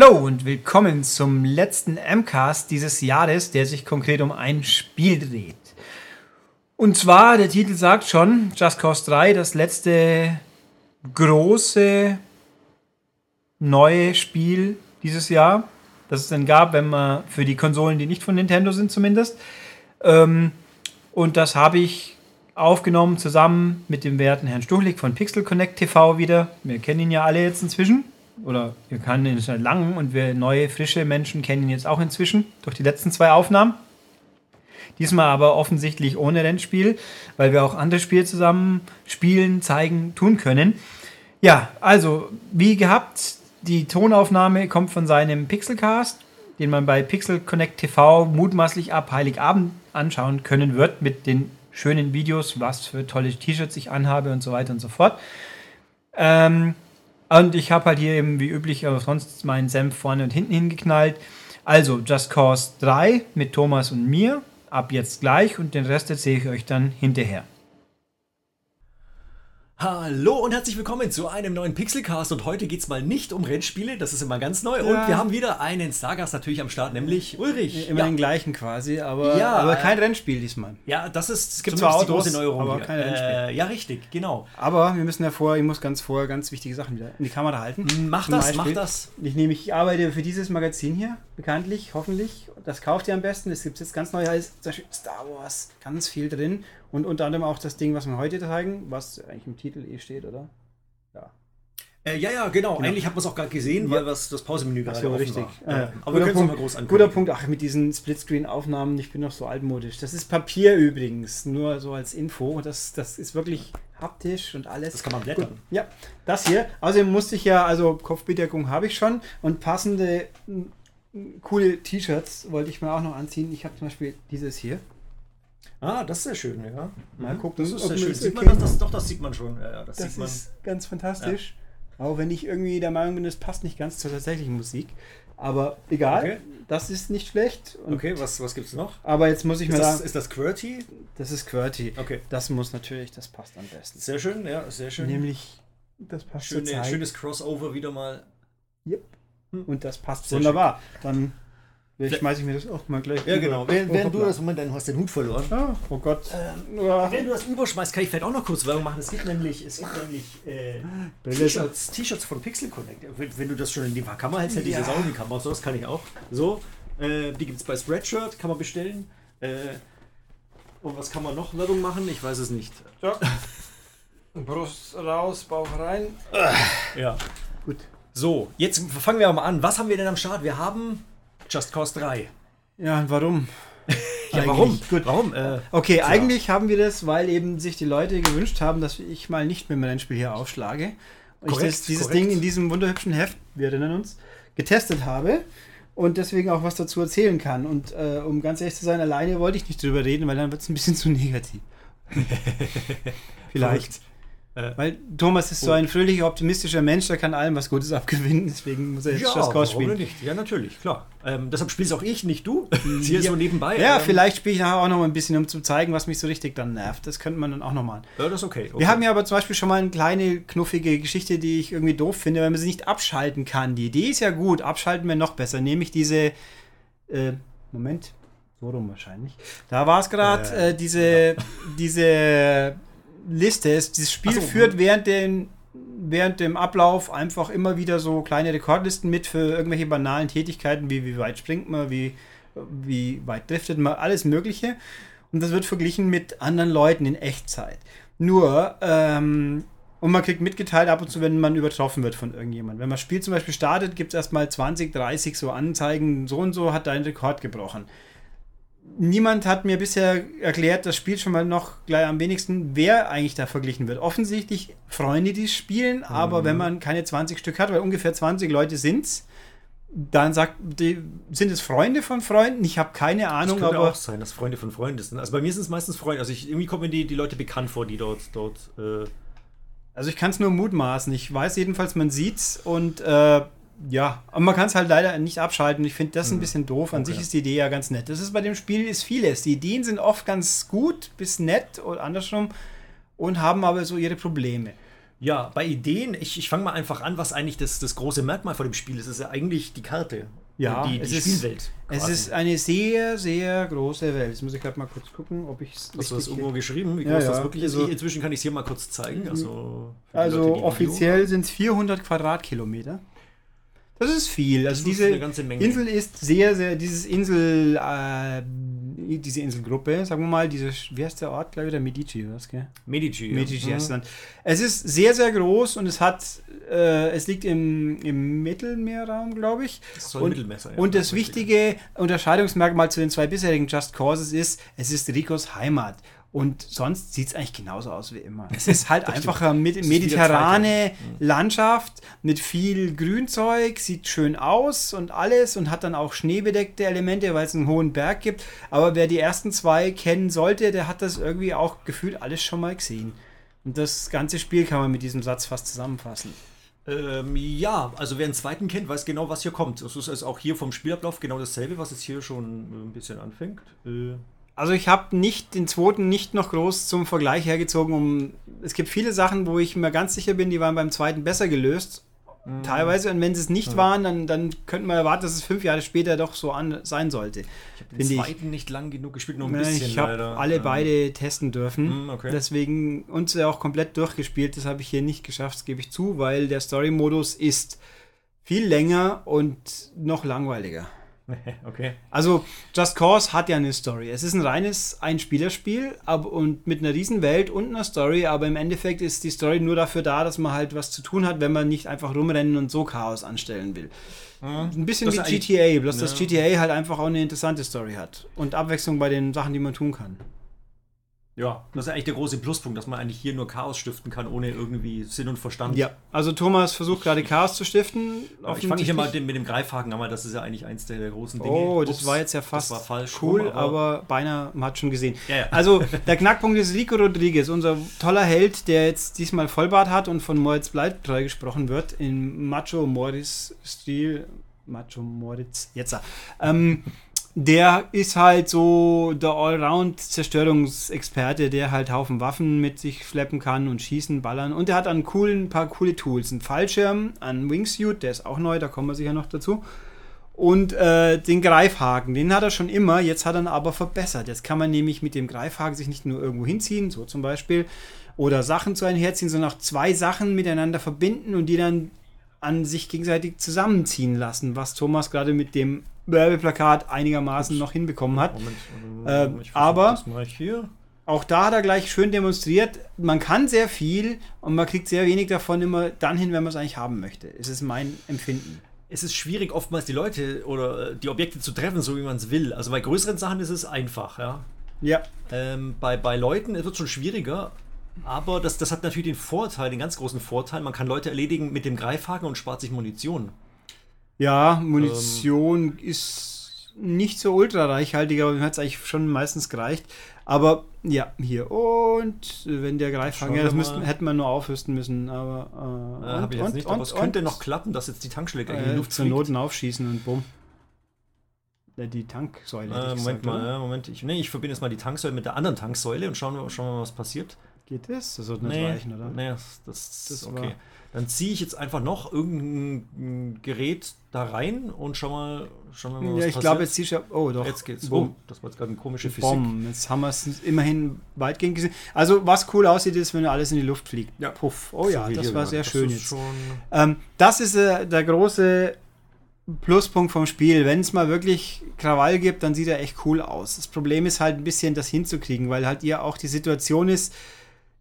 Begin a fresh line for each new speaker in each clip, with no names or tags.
Hallo und willkommen zum letzten MCAST dieses Jahres, der sich konkret um ein Spiel dreht. Und zwar, der Titel sagt schon, Just Cause 3, das letzte große neue Spiel dieses Jahr, das es dann gab, wenn man für die Konsolen, die nicht von Nintendo sind zumindest. Ähm, und das habe ich aufgenommen zusammen mit dem werten Herrn Stuchlik von Pixel Connect TV wieder. Wir kennen ihn ja alle jetzt inzwischen. Oder wir kennen ihn schon lange und wir neue, frische Menschen kennen ihn jetzt auch inzwischen durch die letzten zwei Aufnahmen. Diesmal aber offensichtlich ohne Rennspiel, weil wir auch andere Spiele zusammen spielen, zeigen, tun können. Ja, also wie gehabt, die Tonaufnahme kommt von seinem Pixelcast, den man bei Pixel Connect TV mutmaßlich ab Heiligabend anschauen können wird mit den schönen Videos, was für tolle T-Shirts ich anhabe und so weiter und so fort. Ähm, und ich habe halt hier eben wie üblich aber sonst meinen Senf vorne und hinten hingeknallt. Also Just Cause 3 mit Thomas und mir ab jetzt gleich und den Rest erzähle ich euch dann hinterher.
Hallo und herzlich willkommen zu einem neuen Pixelcast und heute geht es mal nicht um Rennspiele, das ist immer ganz neu
Ja.
und wir haben wieder einen Stargast natürlich am Start, nämlich Ulrich.
Immer
ja.
den gleichen quasi, aber,
Ja,
aber
äh,
kein Rennspiel diesmal.
ja, das ist es
gibt zwar
die
Autos,
große Neuerung
aber
hier.
kein Rennspiel.
Äh, ja, richtig, genau.
Aber wir müssen ja vorher, ich muss ganz vorher ganz wichtige Sachen wieder in die Kamera halten.
Mach
Zum
das,
Beispiel,
mach das.
Ich nehme, ich arbeite für dieses Magazin hier, bekanntlich, hoffentlich. Das kauft ihr am besten. Es gibt jetzt ganz neu heißt Star Wars, ganz viel drin. Und unter anderem auch das Ding, was wir heute zeigen, was eigentlich im Titel eh steht, oder? Ja.
Äh, ja, ja, genau.
Genau.
Eigentlich hat man es auch gerade gesehen, weil was das Pausemenü gerade offen
richtig.
war.
Äh.
Aber wir können es
Punkt.
mal groß ankündigen.
Guter Punkt, ach, mit diesen Splitscreen-Aufnahmen, ich bin noch so altmodisch. Das ist Papier übrigens, nur so als Info. Das, das ist wirklich haptisch und alles.
Das kann man blättern.
Gut. Ja, das hier. Außerdem musste ich ja, also Kopfbedeckung habe ich schon und passende coole T-Shirts wollte ich mir auch noch anziehen. Ich habe zum Beispiel dieses hier.
Ah, das ist sehr schön, ja.
Mal
Mhm.
gucken,
das ist
ob
sehr schön.
es
Sieht man das, das? Doch, das sieht man schon. Ja, ja, das,
Das
sieht man.
ist ganz fantastisch. Auch wenn ich irgendwie der Meinung bin, das passt nicht ganz zur tatsächlichen Musik. Aber egal,
Okay.
das ist nicht schlecht. Und,
Okay, was, was gibt's noch?
Aber jetzt muss ich
Ist
mir
das,
sagen,
ist das QWERTY?
das ist QWERTY.
Okay.
Das muss natürlich, das passt am besten.
Sehr schön, ja, sehr schön.
Nämlich, das passt
Schöne,
Zeit.
schönes Crossover wieder mal.
Yep. Und das passt
Sehr
wunderbar. Dann schmeiße ich mir das auch mal gleich.
Ja,
über.
genau.
Oh,
Während, während du das, Moment, dann hast du den Hut verloren.
Ah, oh Gott. Ja.
Wenn du das überschmeißt, kann ich vielleicht auch noch kurz Werbung machen. Es gibt nämlich, es gibt nämlich äh. T-Shirts, T-Shirts von Pixel Connect. Wenn, wenn du das schon in die Kamera hältst, hätte ich
Ja.
das auch in die Kamera. So, das kann ich auch. So, äh, die gibt es bei Spreadshirt, kann man bestellen. Äh, und was kann man noch Werbung machen? Ich weiß es nicht.
So. Brust raus, Bauch rein.
Ja.
Gut.
So, jetzt fangen wir mal an. Was haben wir denn am Start? Wir haben Just Cause 3.
Ja, und warum?
Ja, warum?
Gut.
Warum? Äh,
Okay,
Tja.
eigentlich haben wir das, weil eben sich die Leute gewünscht haben, dass ich mal nicht mit dem Rennspiel hier aufschlage. Und
Korrekt,
ich das, dieses
korrekt.
Ding in diesem wunderhübschen Heft, wir erinnern uns, getestet habe und deswegen auch was dazu erzählen kann. Und äh, um ganz ehrlich zu sein, alleine wollte ich nicht drüber reden, weil dann wird es ein bisschen zu negativ. Vielleicht.
Äh,
Weil Thomas ist so
Oh.
ein fröhlicher, optimistischer Mensch, der kann allem was Gutes abgewinnen, deswegen muss er jetzt
ja,
Cause
warum
spielen.
nicht? Ja, natürlich, klar. Ähm, deshalb spielst auch ich, nicht du. Hier
Ja.
so nebenbei.
Ja,
ähm,
vielleicht spiele ich nachher auch noch mal ein bisschen, um zu zeigen, was mich so richtig dann nervt. Das könnte man dann auch noch mal.
Ja, das ist okay. okay.
Wir haben ja aber zum Beispiel schon mal eine kleine, knuffige Geschichte, die ich irgendwie doof finde, weil man sie nicht abschalten kann. Die Idee ist ja gut, abschalten wir noch besser. Nämlich diese, äh, Moment, so rum wahrscheinlich. Da war es gerade,
Äh,
äh, diese, diese Liste. Es, dieses Spiel
so,
führt
hm.
während, den, während dem Ablauf einfach immer wieder so kleine Rekordlisten mit für irgendwelche banalen Tätigkeiten, wie wie weit springt man, wie, wie weit driftet man, alles Mögliche. Und das wird verglichen mit anderen Leuten in Echtzeit. Nur, ähm, und man kriegt mitgeteilt ab und zu, wenn man übertroffen wird von irgendjemandem. Wenn man das Spiel zum Beispiel startet, gibt es erstmal 20, 30 so Anzeigen, so und so hat dein Rekord gebrochen. Niemand hat mir bisher erklärt, das Spiel schon mal noch gleich am wenigsten, wer eigentlich da verglichen wird. Offensichtlich Freunde, die spielen, aber wenn man keine 20 Stück hat, weil ungefähr 20 Leute sind's, dann sagt, die, sind es Freunde von Freunden? Ich habe keine
das
Ahnung,
könnte
aber
auch sein, dass Freunde von Freunden sind. Also bei mir sind es meistens Freunde. Also ich, irgendwie kommen mir die, die Leute bekannt vor, die dort, dort äh,
Also ich kann es nur mutmaßen. Ich weiß jedenfalls, man sieht's und äh, ja, aber man kann es halt leider nicht abschalten. Ich finde das ein bisschen doof. An
Okay.
sich ist die Idee ja ganz nett. Das ist bei dem Spiel ist vieles. Die Ideen sind oft ganz gut bis nett oder andersrum und haben aber so ihre Probleme.
Ja, bei Ideen, ich, ich fange mal einfach an, was eigentlich das, das große Merkmal von dem Spiel ist. Es ist ja eigentlich die Karte.
Ja,
die, die
es ist-
Spielwelt.
Es
quasi.
ist eine sehr, sehr große Welt. Jetzt muss ich gerade mal kurz gucken, ob ich es
Hast du das irgendwo geschrieben, wie groß
Ja,
das
ja,
wirklich ist?
also-
inzwischen kann ich es hier mal kurz zeigen. Also, für die
Also
Leute,
offiziell sind es 400 Quadratkilometer. Das ist viel. Also
ist
diese. Insel ist sehr, sehr, dieses Insel, äh, diese Inselgruppe, sagen wir mal, diese, wie heißt der Ort, glaube ich, der Medici, oder was, gell?
Medici. ja.
Medici
Mhm.
heißt das Land. Es ist sehr, sehr groß und es hat, äh, es liegt im, im Mittelmeerraum, glaube ich.
Das soll
und,
Mittelmesser, ja.
und das wichtige Unterscheidungsmerkmal zu den zwei bisherigen Just Causes ist, es ist Ricos Heimat. Und sonst sieht es eigentlich genauso aus wie immer. Es ist halt einfach eine mediterrane
zweite.
Landschaft mit viel Grünzeug, sieht schön aus und alles und hat dann auch schneebedeckte Elemente, weil es einen hohen Berg gibt. Aber wer die ersten zwei kennen sollte, der hat das irgendwie auch gefühlt alles schon mal gesehen. Und das ganze Spiel kann man mit diesem Satz fast zusammenfassen.
Ähm, ja, also wer den zweiten kennt, weiß genau, was hier kommt. Das ist also auch hier vom Spielablauf genau dasselbe, was jetzt hier schon ein bisschen anfängt. Äh,
Also ich habe nicht den zweiten nicht noch groß zum Vergleich hergezogen. Um, es gibt viele Sachen, wo ich mir ganz sicher bin, die waren beim zweiten besser gelöst. Teilweise. Und wenn sie es nicht waren, dann, dann könnte man erwarten, dass es fünf Jahre später doch so an, sein sollte.
den
Finde ich.
zweiten nicht lang genug gespielt, nur ein
Ja,
bisschen
Ich habe alle
Ähm,
beide testen dürfen.
Mm, okay.
Deswegen uns ja auch komplett durchgespielt. Das habe ich hier nicht geschafft, das gebe ich zu, weil der Story-Modus ist viel länger und noch langweiliger.
okay.
Also, Just Cause hat ja eine Story. Es ist ein reines Einspielerspiel aber, und mit einer riesen Welt und einer Story, aber im Endeffekt ist die Story nur dafür da, dass man halt was zu tun hat, wenn man nicht einfach rumrennen und so Chaos anstellen will. Ein bisschen
Das
wie GTA, bloß dass
Ja.
GTA halt einfach auch eine interessante Story hat und Abwechslung bei den Sachen, die man tun kann.
Ja, das ist eigentlich der große Pluspunkt, dass man eigentlich hier nur Chaos stiften kann, ohne irgendwie Sinn und Verstand.
Ja, also Thomas versucht gerade Chaos zu stiften.
Aber ich fange hier mal mit dem Greifhaken an, weil das ist ja eigentlich eins der, der großen Dinge.
Oh, das
Ups,
war jetzt ja fast
das war falsch
cool,
rum,
aber, beinahe man hat schon gesehen.
Ja, ja.
Also der Knackpunkt ist Rico Rodriguez, unser toller Held, der jetzt diesmal Vollbart hat und von Moritz Bleibtreu gesprochen wird in Macho Moritz Stil. Macho Moritz, jetzt. Ähm, der ist halt so der Allround-Zerstörungsexperte, der halt Haufen Waffen mit sich schleppen kann und schießen, ballern. Und der hat einen coolen, paar coole Tools. Einen Fallschirm, einen Wingsuit, der ist auch neu, da kommen wir sicher noch dazu. Und äh, den Greifhaken, den hat er schon immer, jetzt hat er ihn aber verbessert. Jetzt kann man nämlich mit dem Greifhaken sich nicht nur irgendwo hinziehen, so zum Beispiel, oder Sachen zu einem herziehen, sondern auch zwei Sachen miteinander verbinden und die dann an sich gegenseitig zusammenziehen lassen, was Thomas gerade mit dem Werbeplakat einigermaßen noch hinbekommen hat.
Moment, ich versuch
aber-. Auch da hat er gleich schön demonstriert, man kann sehr viel und man kriegt sehr wenig davon immer dann hin, wenn man es eigentlich haben möchte. Es ist mein Empfinden.
Es ist schwierig, oftmals die Leute oder äh, die Objekte zu treffen, so wie man es will. Also bei größeren Sachen ist es einfach, ja.
Ja,
Ähm, bei, bei Leuten wird es schon schwieriger, aber das, das hat natürlich den Vorteil, den ganz großen Vorteil, man kann Leute erledigen mit dem Greifhaken und spart sich Munition.
Ja, Munition ist nicht so ultra reichhaltig, aber mir hat es eigentlich schon meistens gereicht. Aber ja, hier. Und wenn der Greifhaken, ja, das müssten, hätten wir nur aufrüsten müssen. Aber äh,
Äh, Habe ich jetzt nicht, aber es könnte noch klappen, dass jetzt die Tankstelle gleich in die
äh,
Luft
zur. Noten aufschießen und bumm. Ja, Die Tanksäule.
Äh, Moment
gesagt,
mal, ja, Moment. Ich, nee, ich verbinde jetzt mal die Tanksäule mit der anderen Tanksäule und schauen wir mal, was passiert.
Geht das? Das sollte nicht
Nee,
reichen, oder?
nee das, das,
Das
okay.
war-
Dann ziehe ich jetzt einfach noch irgendein Gerät da rein und schau mal, schauen wir mal, was
Ja, ich
passiert.
glaube, jetzt siehst du. Oh, doch.
Jetzt geht's.
Bumm.
Oh, das war jetzt gerade eine komische Physik.
Bomben. Jetzt haben wir es immerhin weitgehend gesehen. Also, was cool aussieht, ist, wenn alles in die Luft fliegt.
Ja.
Puff. Oh ja,
So wie
das war
ja.
sehr
Das
schön
ist
jetzt.
Schon,
Ähm, das ist äh, der große Pluspunkt vom Spiel. Wenn es mal wirklich Krawall gibt, dann sieht er echt cool aus. Das Problem ist halt ein bisschen, das hinzukriegen, weil halt ihr auch die Situation ist,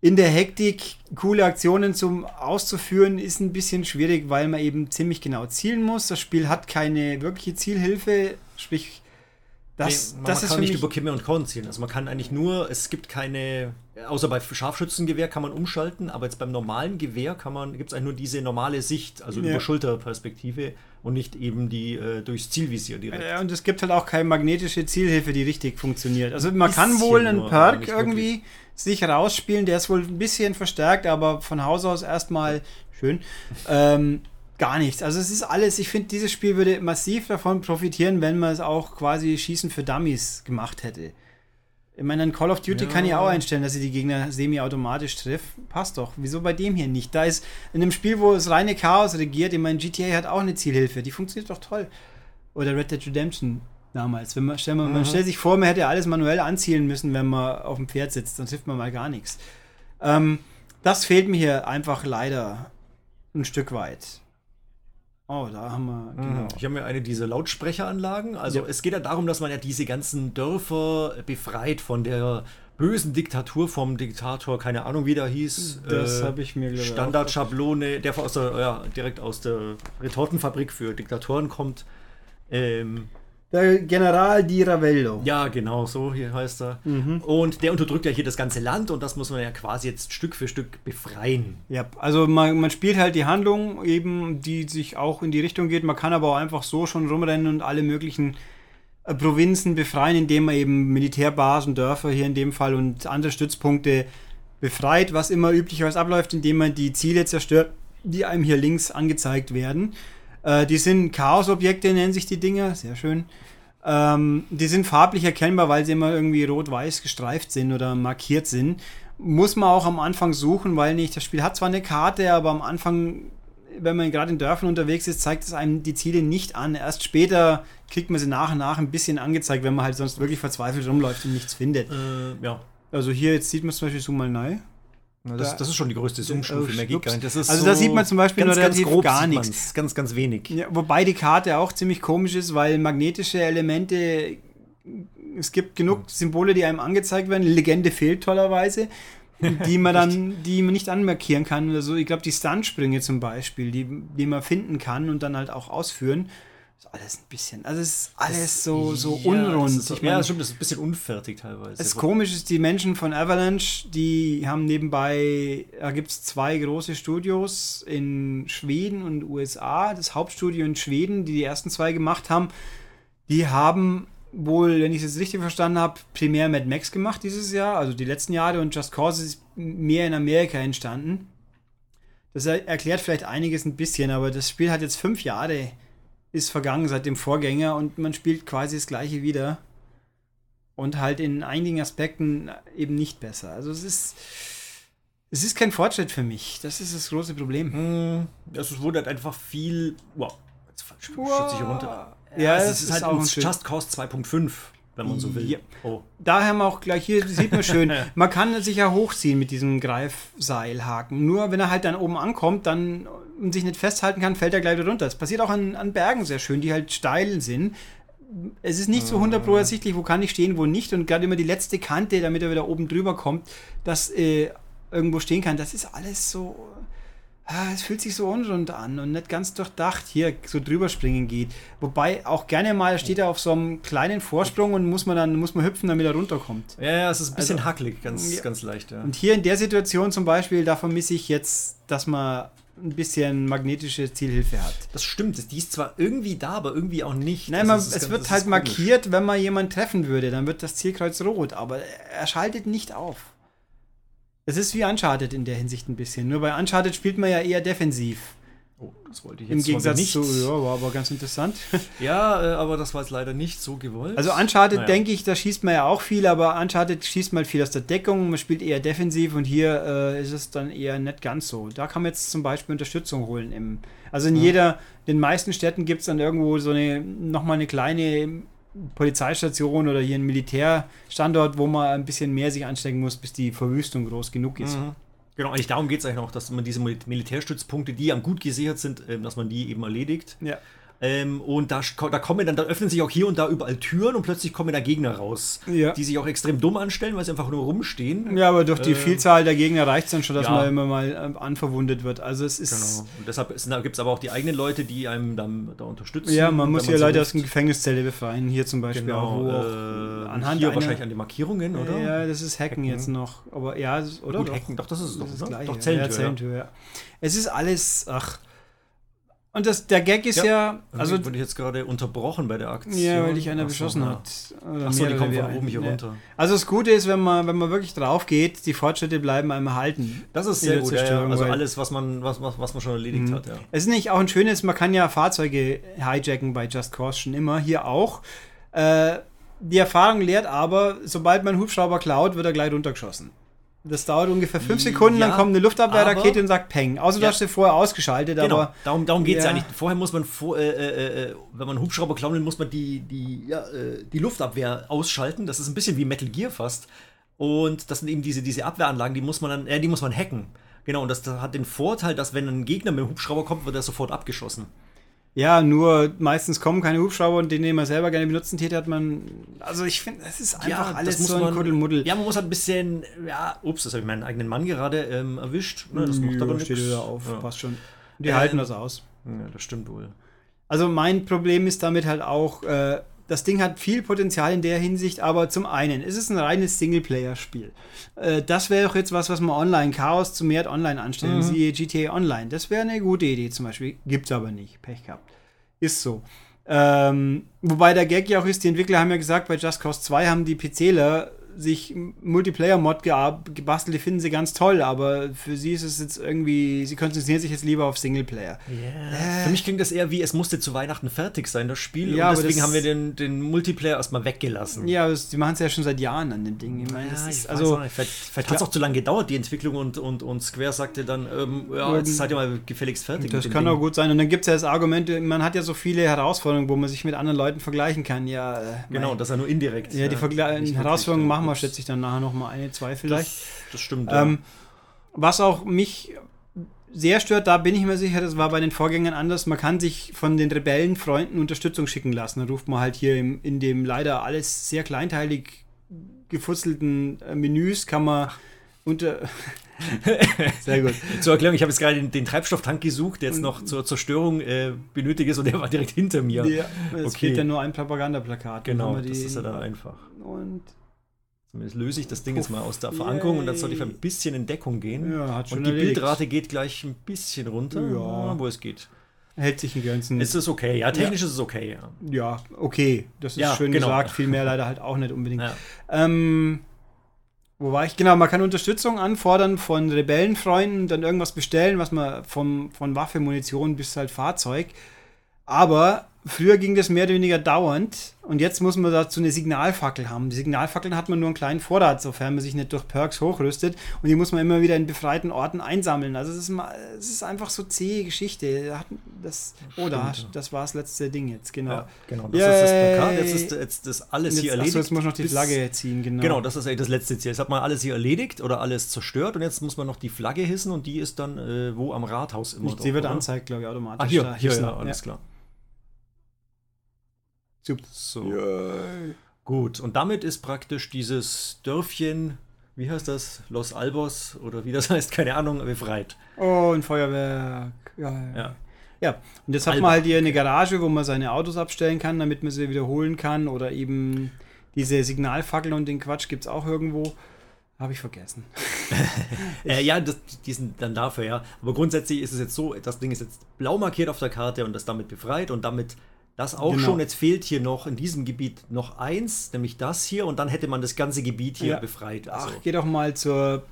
in der Hektik coole Aktionen zum auszuführen, ist ein bisschen schwierig, weil man eben ziemlich genau zielen muss. Das Spiel hat keine wirkliche Zielhilfe, sprich, das,
nee, man
das
kann
ist für
nicht über Kimme und Korn zielen. Also man kann eigentlich nur, es gibt keine, außer bei Scharfschützengewehr kann man umschalten, aber jetzt beim normalen Gewehr kann man, gibt es eigentlich nur diese normale Sicht, also
Ja.
über Schulterperspektive und nicht eben die äh, durchs Zielvisier direkt.
Ja, und es gibt halt auch keine magnetische Zielhilfe, die richtig funktioniert. Also man kann wohl einen Perk irgendwie sich rausspielen, der ist wohl ein bisschen verstärkt, aber von Haus aus erstmal schön. Ähm, gar nichts. Also es ist alles, ich finde, dieses Spiel würde massiv davon profitieren, wenn man es auch quasi Schießen für Dummies gemacht hätte. Ich meine, in Call of Duty ja. kann ich auch einstellen, dass ich die Gegner semi-automatisch trifft. Passt doch. Wieso bei dem hier nicht? Da ist in einem Spiel, wo es reine Chaos regiert, ich meine, GTA hat auch eine Zielhilfe. Die funktioniert doch toll. Oder Red Dead Redemption damals. Wenn man, stell man, man stellt sich vor, man hätte alles manuell anzielen müssen, wenn man auf dem Pferd sitzt. Dann trifft man mal gar nichts. Ähm, das fehlt mir hier einfach leider ein Stück weit.
Oh, da haben wir. Mhm. Genau. Ich habe mir eine dieser Lautsprecheranlagen. Also ja. es geht ja darum, dass man ja diese ganzen Dörfer befreit von der bösen Diktatur vom Diktator, keine Ahnung wie der hieß.
Das äh, habe ich mir
Standardschablone, der aus der, ja, direkt aus der Retortenfabrik für Diktatoren kommt. Ähm,
der General Di Ravello.
Ja, genau, so hier heißt er. Mhm. Und der unterdrückt ja hier das ganze Land und das muss man ja quasi jetzt Stück für Stück befreien.
Ja, also man, man spielt halt die Handlung eben, die sich auch in die Richtung geht. Man kann aber auch einfach so schon rumrennen und alle möglichen äh, Provinzen befreien, indem man eben Militärbasen, Dörfer hier in dem Fall und andere Stützpunkte befreit, was immer üblicherweise abläuft, indem man die Ziele zerstört, die einem hier links angezeigt werden. Äh, die sind Chaos-Objekte, nennen sich die Dinger. Sehr schön. Ähm, die sind farblich erkennbar, weil sie immer irgendwie rot-weiß gestreift sind oder markiert sind. Muss man auch am Anfang suchen, weil nicht, das Spiel hat zwar eine Karte, aber am Anfang, wenn man gerade in Dörfern unterwegs ist, zeigt es einem die Ziele nicht an. Erst später kriegt man sie nach und nach ein bisschen angezeigt, wenn man halt sonst wirklich verzweifelt rumläuft und nichts findet.
Äh, ja.
Also hier, jetzt sieht man zum Beispiel, zoom mal nein.
Das, das, ist schon die größte Zoom-Stufe, mehr geht gar nicht.
also so da sieht man zum Beispiel
ganz, relativ ganz grob gar nichts. Ganz, ganz wenig.
Ja, wobei die Karte auch ziemlich komisch ist, weil magnetische Elemente, es gibt genug Symbole, die einem angezeigt werden. Legende fehlt tollerweise, die man dann, die man nicht anmarkieren kann. Also ich glaube, die Stuntsprünge zum Beispiel, die, die man finden kann und dann halt auch ausführen ist alles ein bisschen, also es ist alles das, so, so ja, unrund.
Ist, ich meine, ja, stimmt, das ist ein bisschen unfertig teilweise.
Das komisch ist, die Menschen von Avalanche, die haben nebenbei, da gibt es zwei große Studios in Schweden und USA. Das Hauptstudio in Schweden, die die ersten zwei gemacht haben, die haben wohl, wenn ich es jetzt richtig verstanden habe, primär Mad Max gemacht dieses Jahr, also die letzten Jahre und Just Cause ist mehr in Amerika entstanden. Das erklärt vielleicht einiges ein bisschen, aber das Spiel hat jetzt fünf Jahre ist vergangen seit dem Vorgänger und man spielt quasi das gleiche wieder. Und halt in einigen Aspekten eben nicht besser. Also es ist. Es ist kein Fortschritt für mich. Das ist das große Problem.
Hm, also es wurde halt einfach viel. Wow, jetzt
schütze ich runter.
Ja, ja es ist, ist halt auch ein Just Cause 2.5 wenn man so will. Ja.
Oh. Da haben wir auch gleich, hier sieht man schön, man kann sich ja hochziehen mit diesem Greifseilhaken. Nur wenn er halt dann oben ankommt, dann und sich nicht festhalten kann, fällt er gleich runter. Das passiert auch an, an Bergen sehr schön, die halt steil sind. Es ist nicht so 100 Pro ersichtlich, wo kann ich stehen, wo nicht. Und gerade immer die letzte Kante, damit er wieder oben drüber kommt, dass äh, irgendwo stehen kann. Das ist alles so. Ah, es fühlt sich so unrund an und nicht ganz durchdacht hier so drüber springen geht. Wobei auch gerne mal steht er auf so einem kleinen Vorsprung und muss man dann muss man hüpfen, damit er runterkommt.
Ja, ja es ist ein bisschen also, hackelig, ganz, ja. ganz leicht. Ja.
Und hier in der Situation zum Beispiel, da vermisse ich jetzt, dass man ein bisschen magnetische Zielhilfe hat.
Das stimmt, die ist zwar irgendwie da, aber irgendwie auch nicht.
Nein, man, es ganz, wird halt markiert, wenn man jemanden treffen würde, dann wird das Zielkreuz rot, aber er schaltet nicht auf. Es ist wie Uncharted in der Hinsicht ein bisschen. Nur bei Uncharted spielt man ja eher defensiv.
Oh, das wollte ich
jetzt Im Gegensatz nicht. zu, ja, war aber ganz interessant.
ja, äh, aber das war jetzt leider nicht so gewollt.
Also Uncharted, naja. denke ich, da schießt man ja auch viel, aber Uncharted schießt man viel aus der Deckung, man spielt eher defensiv und hier äh, ist es dann eher nicht ganz so. Da kann man jetzt zum Beispiel Unterstützung holen. Im, also in ja. jeder, den meisten Städten gibt es dann irgendwo so eine, nochmal eine kleine Polizeistation oder hier ein Militärstandort, wo man ein bisschen mehr sich anstecken muss, bis die Verwüstung groß genug ist. Mhm.
Genau, eigentlich darum geht es eigentlich auch, dass man diese Militärstützpunkte, die am gut gesichert sind, ähm, dass man die eben erledigt.
Ja.
Ähm, und da, da kommen dann, da öffnen sich auch hier und da überall Türen und plötzlich kommen da Gegner raus,
ja.
die sich auch extrem dumm anstellen, weil sie einfach nur rumstehen.
Ja, aber durch die äh, Vielzahl der Gegner reicht es dann schon, dass ja. man immer mal äh, anverwundet wird. Also es ist.
Genau. Und deshalb gibt es aber auch die eigenen Leute, die einem dann da unterstützen.
Ja, man muss ja Leute aus dem Gefängniszelle befreien, hier zum Beispiel
genau,
auch,
äh, anhand hier wahrscheinlich an den Markierungen, oder?
Ja, das ist Hacken, Hacken. jetzt noch. Aber ja, oder?
Gut, doch. Hacken, doch, das ist,
das
doch,
ist
ne?
doch Zellentür. Ja, Zellentür ja. Es ist alles, ach und das, der Gag ist ja. ja
also wurde ich jetzt gerade unterbrochen bei der Aktion.
Ja, weil dich einer beschossen hat.
Achso, die kommen von oben hier ja. runter.
Also das Gute ist, wenn man, wenn man wirklich drauf geht, die Fortschritte bleiben einem erhalten.
Das ist sehr gut, ja, Also alles, was man, was, was, was man schon erledigt mhm. hat, ja.
Es ist nicht auch ein schönes, man kann ja Fahrzeuge hijacken bei Just Cause schon immer, hier auch. Äh, die Erfahrung lehrt aber, sobald man Hubschrauber klaut, wird er gleich runtergeschossen. Das dauert ungefähr fünf Sekunden, ja, dann kommt eine Luftabwehrrakete und sagt Peng. Außer ja. du hast sie vorher ausgeschaltet, genau, aber.
Darum, darum geht es ja. eigentlich. Vorher muss man, vor, äh, äh, äh, wenn man einen Hubschrauber klauen will, muss man die, die, ja, äh, die Luftabwehr ausschalten. Das ist ein bisschen wie Metal Gear fast. Und das sind eben diese, diese Abwehranlagen, die muss man dann, äh, die muss man hacken. Genau, und das hat den Vorteil, dass wenn ein Gegner mit dem Hubschrauber kommt, wird er sofort abgeschossen.
Ja, nur meistens kommen keine Hubschrauber und den, den man selber gerne benutzen täte, hat man. Also ich finde, es ist einfach ja, alles so ein Kuddelmuddel.
Ja, man muss halt ein bisschen. Ja, ups, das habe ich meinen eigenen Mann gerade ähm, erwischt.
Ne, das macht aber steht da auf, ja. passt schon. Die ähm, halten das aus.
Ja, das stimmt wohl.
Also mein Problem ist damit halt auch, äh, das Ding hat viel Potenzial in der Hinsicht, aber zum einen ist es ein reines Singleplayer-Spiel. Äh, das wäre doch jetzt was, was man online, Chaos zu mehr online anstellen, mhm. siehe GTA Online. Das wäre eine gute Idee zum Beispiel. Gibt es aber nicht. Pech gehabt. Ist so. Ähm, wobei der Gag ja auch ist, die Entwickler haben ja gesagt, bei Just Cause 2 haben die PCler sich Multiplayer-Mod gebastelt, die finden sie ganz toll, aber für sie ist es jetzt irgendwie, sie konzentrieren sich jetzt lieber auf Singleplayer.
Yeah. Äh. Für mich klingt das eher wie, es musste zu Weihnachten fertig sein, das Spiel. Ja, und deswegen haben wir den, den Multiplayer erstmal weggelassen.
Ja, die machen es ja schon seit Jahren an dem Ding. Ich meine, ja,
ist, ich also, vielleicht, vielleicht hat es auch zu lange gedauert, die Entwicklung, und, und, und Square sagte dann, ähm, ja, jetzt seid ihr mal gefälligst fertig.
Das kann Ding. auch gut sein. Und dann gibt es ja das Argument, man hat ja so viele Herausforderungen, wo man sich mit anderen Leuten vergleichen kann. Ja,
äh, genau, das ist ja nur indirekt.
Ja, die Herausforderungen machen wir, schätze ich dann nachher noch mal eine, zwei vielleicht.
Das, das stimmt.
Ja. Ähm, was auch mich sehr stört, da bin ich mir sicher, das war bei den Vorgängern anders. Man kann sich von den Rebellenfreunden Unterstützung schicken lassen. Da ruft man halt hier im, in dem leider alles sehr kleinteilig gefutzelten äh, Menüs, kann man unter.
sehr gut. Zur Erklärung, ich habe jetzt gerade den, den, Treibstofftank gesucht, der jetzt noch zur Zerstörung äh, benötigt ist und der war direkt hinter mir.
Ja, es okay. fehlt ja nur ein Propagandaplakat.
Genau, das ist ja dann einfach. Und Zumindest löse ich das Ding jetzt mal aus der Verankerung yay. und dann soll ich ein bisschen in Deckung gehen. Ja, und die erledigt. Bildrate geht gleich ein bisschen runter, ja. wo es geht.
Hält sich in Grenzen.
Ist es okay? Ja, technisch ja. ist es okay.
Ja, ja okay. Das ist schön genau. gesagt. Viel mehr leider halt auch nicht unbedingt. Ähm, wo war ich? Genau, man kann Unterstützung anfordern von Rebellenfreunden, dann irgendwas bestellen, was man vom, von Waffe, Munition bis halt Fahrzeug. Aber früher ging das mehr oder weniger dauernd und jetzt muss man dazu eine Signalfackel haben. Die Signalfackeln hat man nur einen kleinen Vorrat, sofern man sich nicht durch Perks hochrüstet und die muss man immer wieder in befreiten Orten einsammeln. Also es ist, es ist einfach so zähe Geschichte. Das, oh, da, das war das letzte Ding jetzt, genau. Ja,
genau, das Yay. ist das Plakat. Jetzt ist jetzt das alles
jetzt,
hier erledigt. Achso,
jetzt muss noch die Flagge ziehen,
genau. Genau, das ist eigentlich das letzte Ziel. Jetzt hat man alles hier erledigt oder alles zerstört und jetzt muss man noch die Flagge hissen und die ist dann äh, wo am Rathaus immer.
Die wird angezeigt, glaube ich, automatisch.
Ah, hier, hier, ja, alles ja. klar.
Super.
So. Yay. Gut, und damit ist praktisch dieses Dörfchen, wie heißt das? Los Albos oder wie das heißt, keine Ahnung, befreit.
Oh, ein Feuerwerk. Ja. ja. Ja, und jetzt Alba. hat man halt hier eine Garage, wo man seine Autos abstellen kann, damit man sie wiederholen kann. Oder eben diese Signalfackeln und den Quatsch gibt es auch irgendwo. Habe ich vergessen.
äh, ja, das, die sind dann dafür, ja. Aber grundsätzlich ist es jetzt so, das Ding ist jetzt blau markiert auf der Karte und das damit befreit und damit das auch genau. schon. Jetzt fehlt hier noch in diesem Gebiet noch eins, nämlich das hier, und dann hätte man das ganze Gebiet hier ja. befreit.
Also. Ach, geh doch mal zur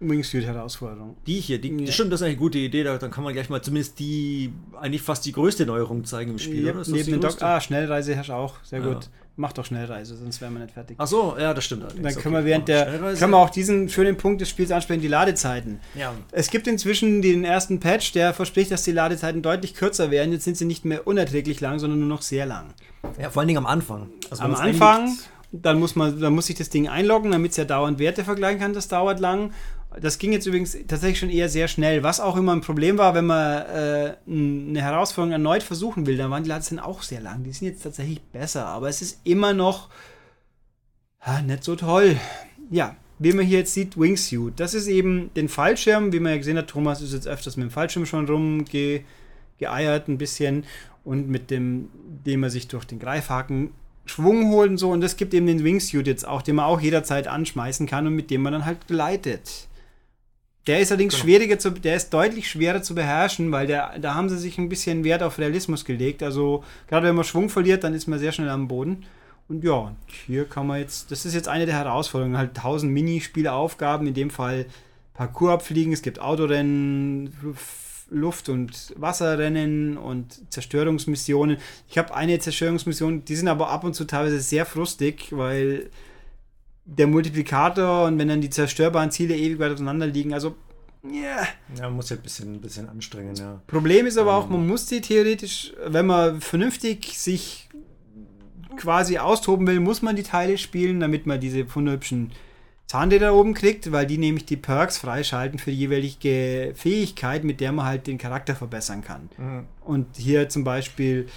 Wingsuit-Herausforderung.
Die hier, die, ja. stimmt, das ist eine gute Idee. Da, dann kann man gleich mal zumindest die, eigentlich fast die größte Neuerung zeigen im Spiel.
Ja, neben den Doc ah, Schnellreise herrscht auch. Sehr gut mach doch Schnellreise, sonst wären wir nicht fertig.
Ach so, ja, das stimmt.
Allerdings. Dann können okay. wir während der können wir auch diesen schönen Punkt des Spiels ansprechen, die Ladezeiten.
Ja.
Es gibt inzwischen den ersten Patch, der verspricht, dass die Ladezeiten deutlich kürzer werden. Jetzt sind sie nicht mehr unerträglich lang, sondern nur noch sehr lang.
Ja, vor allen Dingen am Anfang.
Also am Anfang, dann muss man, dann muss sich das Ding einloggen, damit es ja dauernd Werte vergleichen kann. Das dauert lang. Das ging jetzt übrigens tatsächlich schon eher sehr schnell, was auch immer ein Problem war, wenn man äh, eine Herausforderung erneut versuchen will. Da waren die Ladezeiten auch sehr lang. Die sind jetzt tatsächlich besser, aber es ist immer noch ha, nicht so toll. Ja, wie man hier jetzt sieht, Wingsuit. Das ist eben den Fallschirm, wie man ja gesehen hat. Thomas ist jetzt öfters mit dem Fallschirm schon rumgeeiert, ein bisschen. Und mit dem, dem er sich durch den Greifhaken Schwung holt und so. Und das gibt eben den Wingsuit jetzt auch, den man auch jederzeit anschmeißen kann und mit dem man dann halt gleitet. Der ist allerdings genau. schwieriger zu, der ist deutlich schwerer zu beherrschen, weil der, da haben sie sich ein bisschen Wert auf Realismus gelegt. Also gerade wenn man Schwung verliert, dann ist man sehr schnell am Boden. Und ja, hier kann man jetzt, das ist jetzt eine der Herausforderungen, halt 1000 Minispielaufgaben, in dem Fall Parcours abfliegen, es gibt Autorennen, Luft- und Wasserrennen und Zerstörungsmissionen. Ich habe eine Zerstörungsmission, die sind aber ab und zu teilweise sehr frustig, weil der Multiplikator und wenn dann die zerstörbaren Ziele ewig weit auseinander liegen, also
yeah. Ja, man muss ja ein bisschen, ein bisschen anstrengen, ja.
Problem ist aber auch, ähm. man muss die theoretisch, wenn man vernünftig sich quasi austoben will, muss man die Teile spielen, damit man diese wunderhübschen Zahnräder oben kriegt, weil die nämlich die Perks freischalten für die jeweilige Fähigkeit, mit der man halt den Charakter verbessern kann. Mhm. Und hier zum Beispiel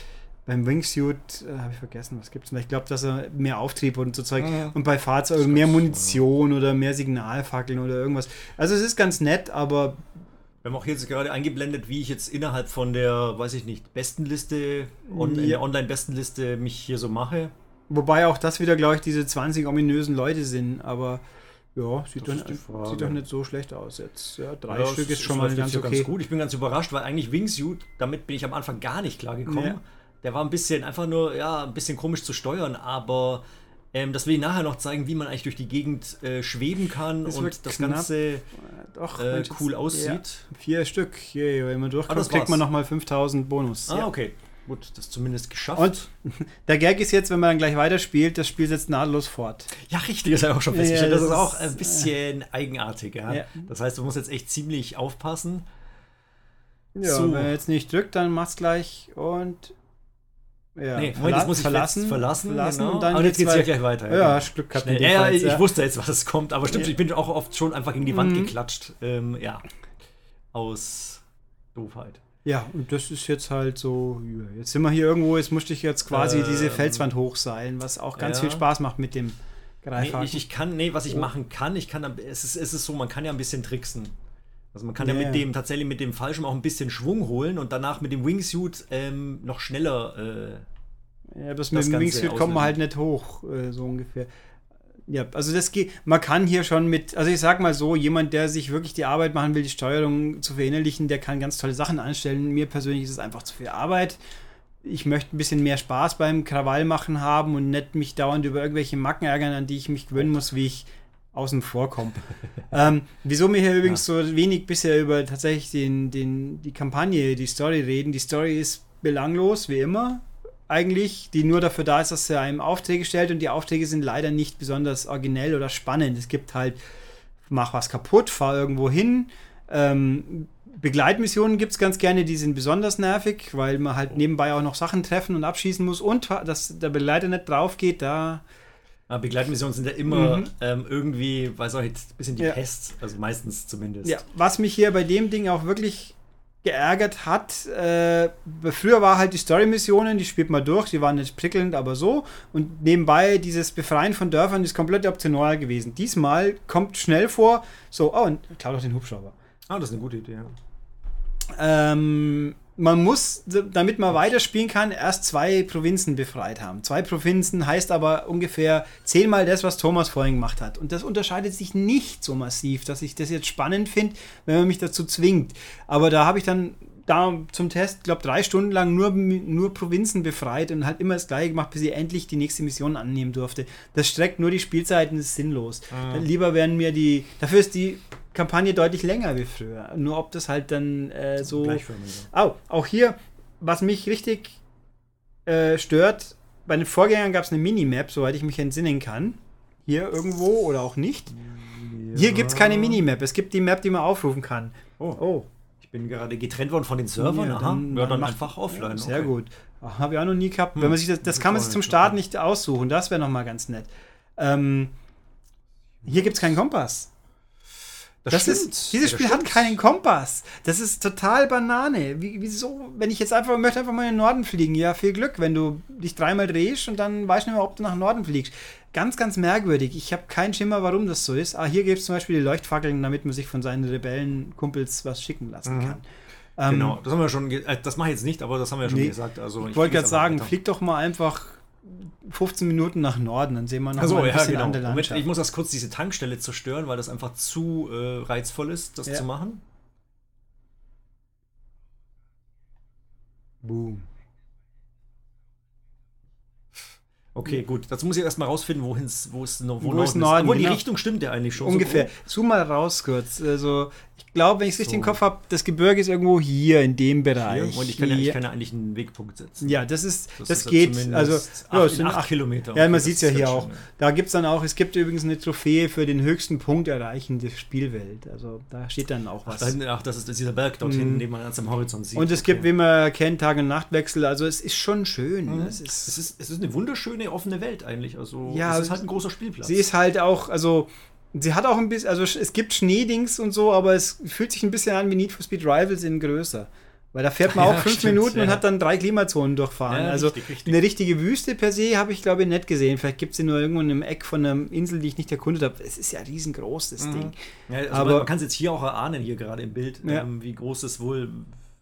beim Wingsuit, äh, habe ich vergessen, was gibt es Ich glaube, dass er mehr Auftrieb und so Zeug. Mhm. Und bei Fahrzeugen mehr Munition ja. oder mehr Signalfackeln oder irgendwas. Also es ist ganz nett, aber.
Wir haben auch jetzt gerade eingeblendet, wie ich jetzt innerhalb von der, weiß ich nicht, Bestenliste, on, ja. Online-Bestenliste mich hier so mache.
Wobei auch das wieder, glaube ich, diese 20 ominösen Leute sind, aber ja, sieht, doch, sieht doch nicht so schlecht aus jetzt. Ja, drei ja, Stück ist schon mal ganz okay. Ganz
gut. Ich bin ganz überrascht, weil eigentlich Wingsuit, damit bin ich am Anfang gar nicht klar gekommen. Ja. Der war ein bisschen einfach nur, ja, ein bisschen komisch zu steuern, aber ähm, das will ich nachher noch zeigen, wie man eigentlich durch die Gegend äh, schweben kann das und das knapp. Ganze Doch, äh, cool aussieht. Ja,
vier Stück. Hier, wenn man durchkommt, ah, kriegt man nochmal 5000 Bonus.
Ah, okay. Gut, das zumindest geschafft.
Und der Gag ist jetzt, wenn man dann gleich weiterspielt, das Spiel setzt nahtlos fort.
Ja, richtig, das habe ich auch schon festgestellt. Ja, das, das, ist auch ein bisschen äh, eigenartig. Ja? ja? Das heißt, du musst jetzt echt ziemlich aufpassen.
Ja, so. wenn er jetzt nicht drückt, dann mach's gleich und
ja, nee, Moment, jetzt muss ich verlassen, verlassen,
verlassen
genau.
und dann
aber jetzt geht es ja gleich weiter.
Ja, ja Glück
gehabt. Ja, ja, ich ja. wusste jetzt, was kommt, aber stimmt, ich bin auch oft schon einfach gegen die Wand mhm. geklatscht. Ähm, ja, aus Doofheit.
Ja, und das ist jetzt halt so, jetzt sind wir hier irgendwo, jetzt musste ich jetzt quasi ähm, diese Felswand hochseilen, was auch ganz ja. viel Spaß macht mit dem
Greifhaken. Nee, ich, ich, kann, nee, was ich oh. machen kann, ich kann, es ist, es ist so, man kann ja ein bisschen tricksen. Also man kann yeah. ja mit dem, tatsächlich mit dem Fallschirm auch ein bisschen Schwung holen und danach mit dem Wingsuit ähm, noch schneller
äh, Ja, das mit dem Wingsuit kommt man halt nicht hoch, äh, so ungefähr. Ja, also das geht, man kann hier schon mit, also ich sag mal so, jemand, der sich wirklich die Arbeit machen will, die Steuerung zu verinnerlichen, der kann ganz tolle Sachen anstellen. Mir persönlich ist es einfach zu viel Arbeit. Ich möchte ein bisschen mehr Spaß beim Krawall machen haben und nicht mich dauernd über irgendwelche Macken ärgern, an die ich mich gewöhnen muss, wie ich außen vor komme. ähm, wieso wir hier übrigens ja. so wenig bisher über tatsächlich den, den, die Kampagne, die Story reden. Die Story ist belanglos, wie immer eigentlich, die nur dafür da ist, dass er einem Aufträge stellt und die Aufträge sind leider nicht besonders originell oder spannend. Es gibt halt, mach was kaputt, fahr irgendwo hin. Ähm, Begleitmissionen gibt es ganz gerne, die sind besonders nervig, weil man halt nebenbei auch noch Sachen treffen und abschießen muss und dass der Begleiter nicht drauf geht, da.
Begleitmissionen sind ja immer mhm. ähm, irgendwie, weiß auch nicht, ein bisschen die ja. Pest, also meistens zumindest.
Ja, was mich hier bei dem Ding auch wirklich geärgert hat. Äh, früher war halt die Story-Missionen, die spielt man durch, die waren nicht prickelnd, aber so. Und nebenbei dieses Befreien von Dörfern ist komplett optional gewesen. Diesmal kommt schnell vor, so, oh, klar doch den Hubschrauber.
Ah, das ist eine gute Idee, ja.
Ähm, man muss, damit man weiterspielen kann, erst zwei Provinzen befreit haben. Zwei Provinzen heißt aber ungefähr zehnmal das, was Thomas vorhin gemacht hat. Und das unterscheidet sich nicht so massiv, dass ich das jetzt spannend finde, wenn man mich dazu zwingt. Aber da habe ich dann da zum Test, glaube drei Stunden lang nur, nur Provinzen befreit und halt immer das gleiche gemacht, bis ich endlich die nächste Mission annehmen durfte. Das streckt nur die Spielzeiten, ist sinnlos. Ah. Lieber werden mir die, dafür ist die Kampagne deutlich länger wie früher. Nur ob das halt dann äh, so. Oh, auch hier, was mich richtig äh, stört, bei den Vorgängern gab es eine Minimap, soweit ich mich entsinnen kann. Hier irgendwo oder auch nicht. Ja. Hier gibt es keine Minimap. Es gibt die Map, die man aufrufen kann.
Oh. oh bin gerade getrennt worden von den Servern. Ja, dann, ja, dann, dann einfach offline.
Sehr okay. gut. Habe ich auch noch nie gehabt. Hm. Wenn man sich das, das kann man sich zum Start nicht aussuchen. Das wäre nochmal ganz nett. Ähm, hier gibt es keinen Kompass. Das, das ist, dieses Spiel hat keinen Kompass. Das ist total Banane. Wie, wieso, wenn ich jetzt einfach möchte, einfach mal in den Norden fliegen? Ja, viel Glück, wenn du dich dreimal drehst und dann weißt du nicht mehr, ob du nach Norden fliegst. Ganz, ganz merkwürdig. Ich habe keinen Schimmer, warum das so ist. Ah, hier gibt es zum Beispiel die Leuchtfackeln, damit man sich von seinen Rebellenkumpels was schicken lassen mhm. kann.
Ähm, genau, das haben wir schon, äh, das mache ich jetzt nicht, aber das haben wir ja schon nee, gesagt. Also,
ich, ich wollte gerade sagen, weiter. flieg doch mal einfach 15 Minuten nach Norden, dann sehen wir noch also, mal ein ja, bisschen genau. andere
Landschaft. Ich muss das kurz diese Tankstelle zerstören, weil das einfach zu äh, reizvoll ist, das ja. zu machen. Boom. Okay, gut. Dazu muss ich erstmal rausfinden, wohin es wo es
wo, wo ist Norden.
Obwohl genau. die Richtung stimmt ja eigentlich schon.
Ungefähr. So Zoom mal raus kurz. Also Ich glaube, wenn ich es richtig im Kopf habe, das Gebirge ist irgendwo hier in dem Bereich.
Hier? Und ich kann, ja, ich kann ja eigentlich einen Wegpunkt setzen.
Ja, das ist, das, das ist geht. Also,
acht, ja, es sind acht, Kilometer.
Ja, man sieht es ja hier auch. Da gibt es dann auch, es gibt übrigens eine Trophäe für den höchsten Punkt erreichen der Spielwelt. Also da steht dann auch was.
Ach, ach das ist dieser Berg dort hinten, mhm. den man ganz am Horizont sieht.
Und es okay. gibt, wie man kennt, Tag- und Nachtwechsel. Also es ist schon schön.
Mhm. Es, ist, es, ist, es ist eine wunderschöne, offene Welt eigentlich. Also
ja,
es ist halt ein großer Spielplatz.
Sie ist halt auch, also Sie hat auch ein bisschen, also es gibt Schneedings und so, aber es fühlt sich ein bisschen an wie Need for Speed Rivals in größer. Weil da fährt man ja, auch fünf stimmt, Minuten ja. und hat dann drei Klimazonen durchfahren. Ja, also richtig, richtig. eine richtige Wüste per se habe ich, glaube ich, nicht gesehen. Vielleicht gibt es sie nur irgendwo in einem Eck von einer Insel, die ich nicht erkundet habe. Es ist ja riesengroß, das mhm. Ding.
Also aber man, man kann es jetzt hier auch erahnen, hier gerade im Bild, ähm, wie groß es wohl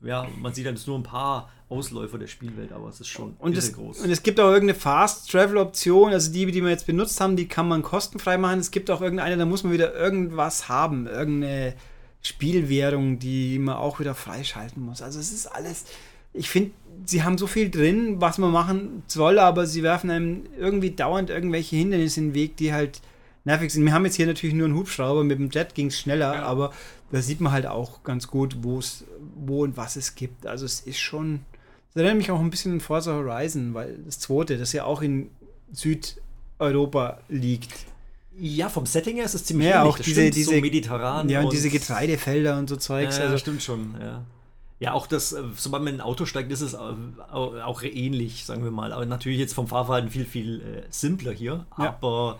ja, man sieht dann nur ein paar Ausläufer der Spielwelt, aber es ist schon
und es, groß. Und es gibt auch irgendeine Fast-Travel-Option, also die, die wir jetzt benutzt haben, die kann man kostenfrei machen. Es gibt auch irgendeine, da muss man wieder irgendwas haben, irgendeine Spielwährung, die man auch wieder freischalten muss. Also es ist alles, ich finde, sie haben so viel drin, was man machen soll, aber sie werfen einem irgendwie dauernd irgendwelche Hindernisse in den Weg, die halt nervig sind. Wir haben jetzt hier natürlich nur einen Hubschrauber, mit dem Jet ging es schneller, ja. aber da sieht man halt auch ganz gut, wo es, wo und was es gibt. Also es ist schon. Das erinnert mich auch ein bisschen an Forza Horizon, weil das zweite, das ja auch in Südeuropa liegt.
Ja, vom Setting her ist es ziemlich
ja, ähnlich. auch das diese, diese
so mediterran.
Ja, und, und, diese Getreidefelder und so Zeugs.
Ja, also stimmt schon, ja. Ja, auch das, äh, sobald man in ein Auto steigt, ist es auch ähnlich, sagen wir mal. Aber natürlich jetzt vom Fahrverhalten viel, viel äh, simpler hier. Ja. Aber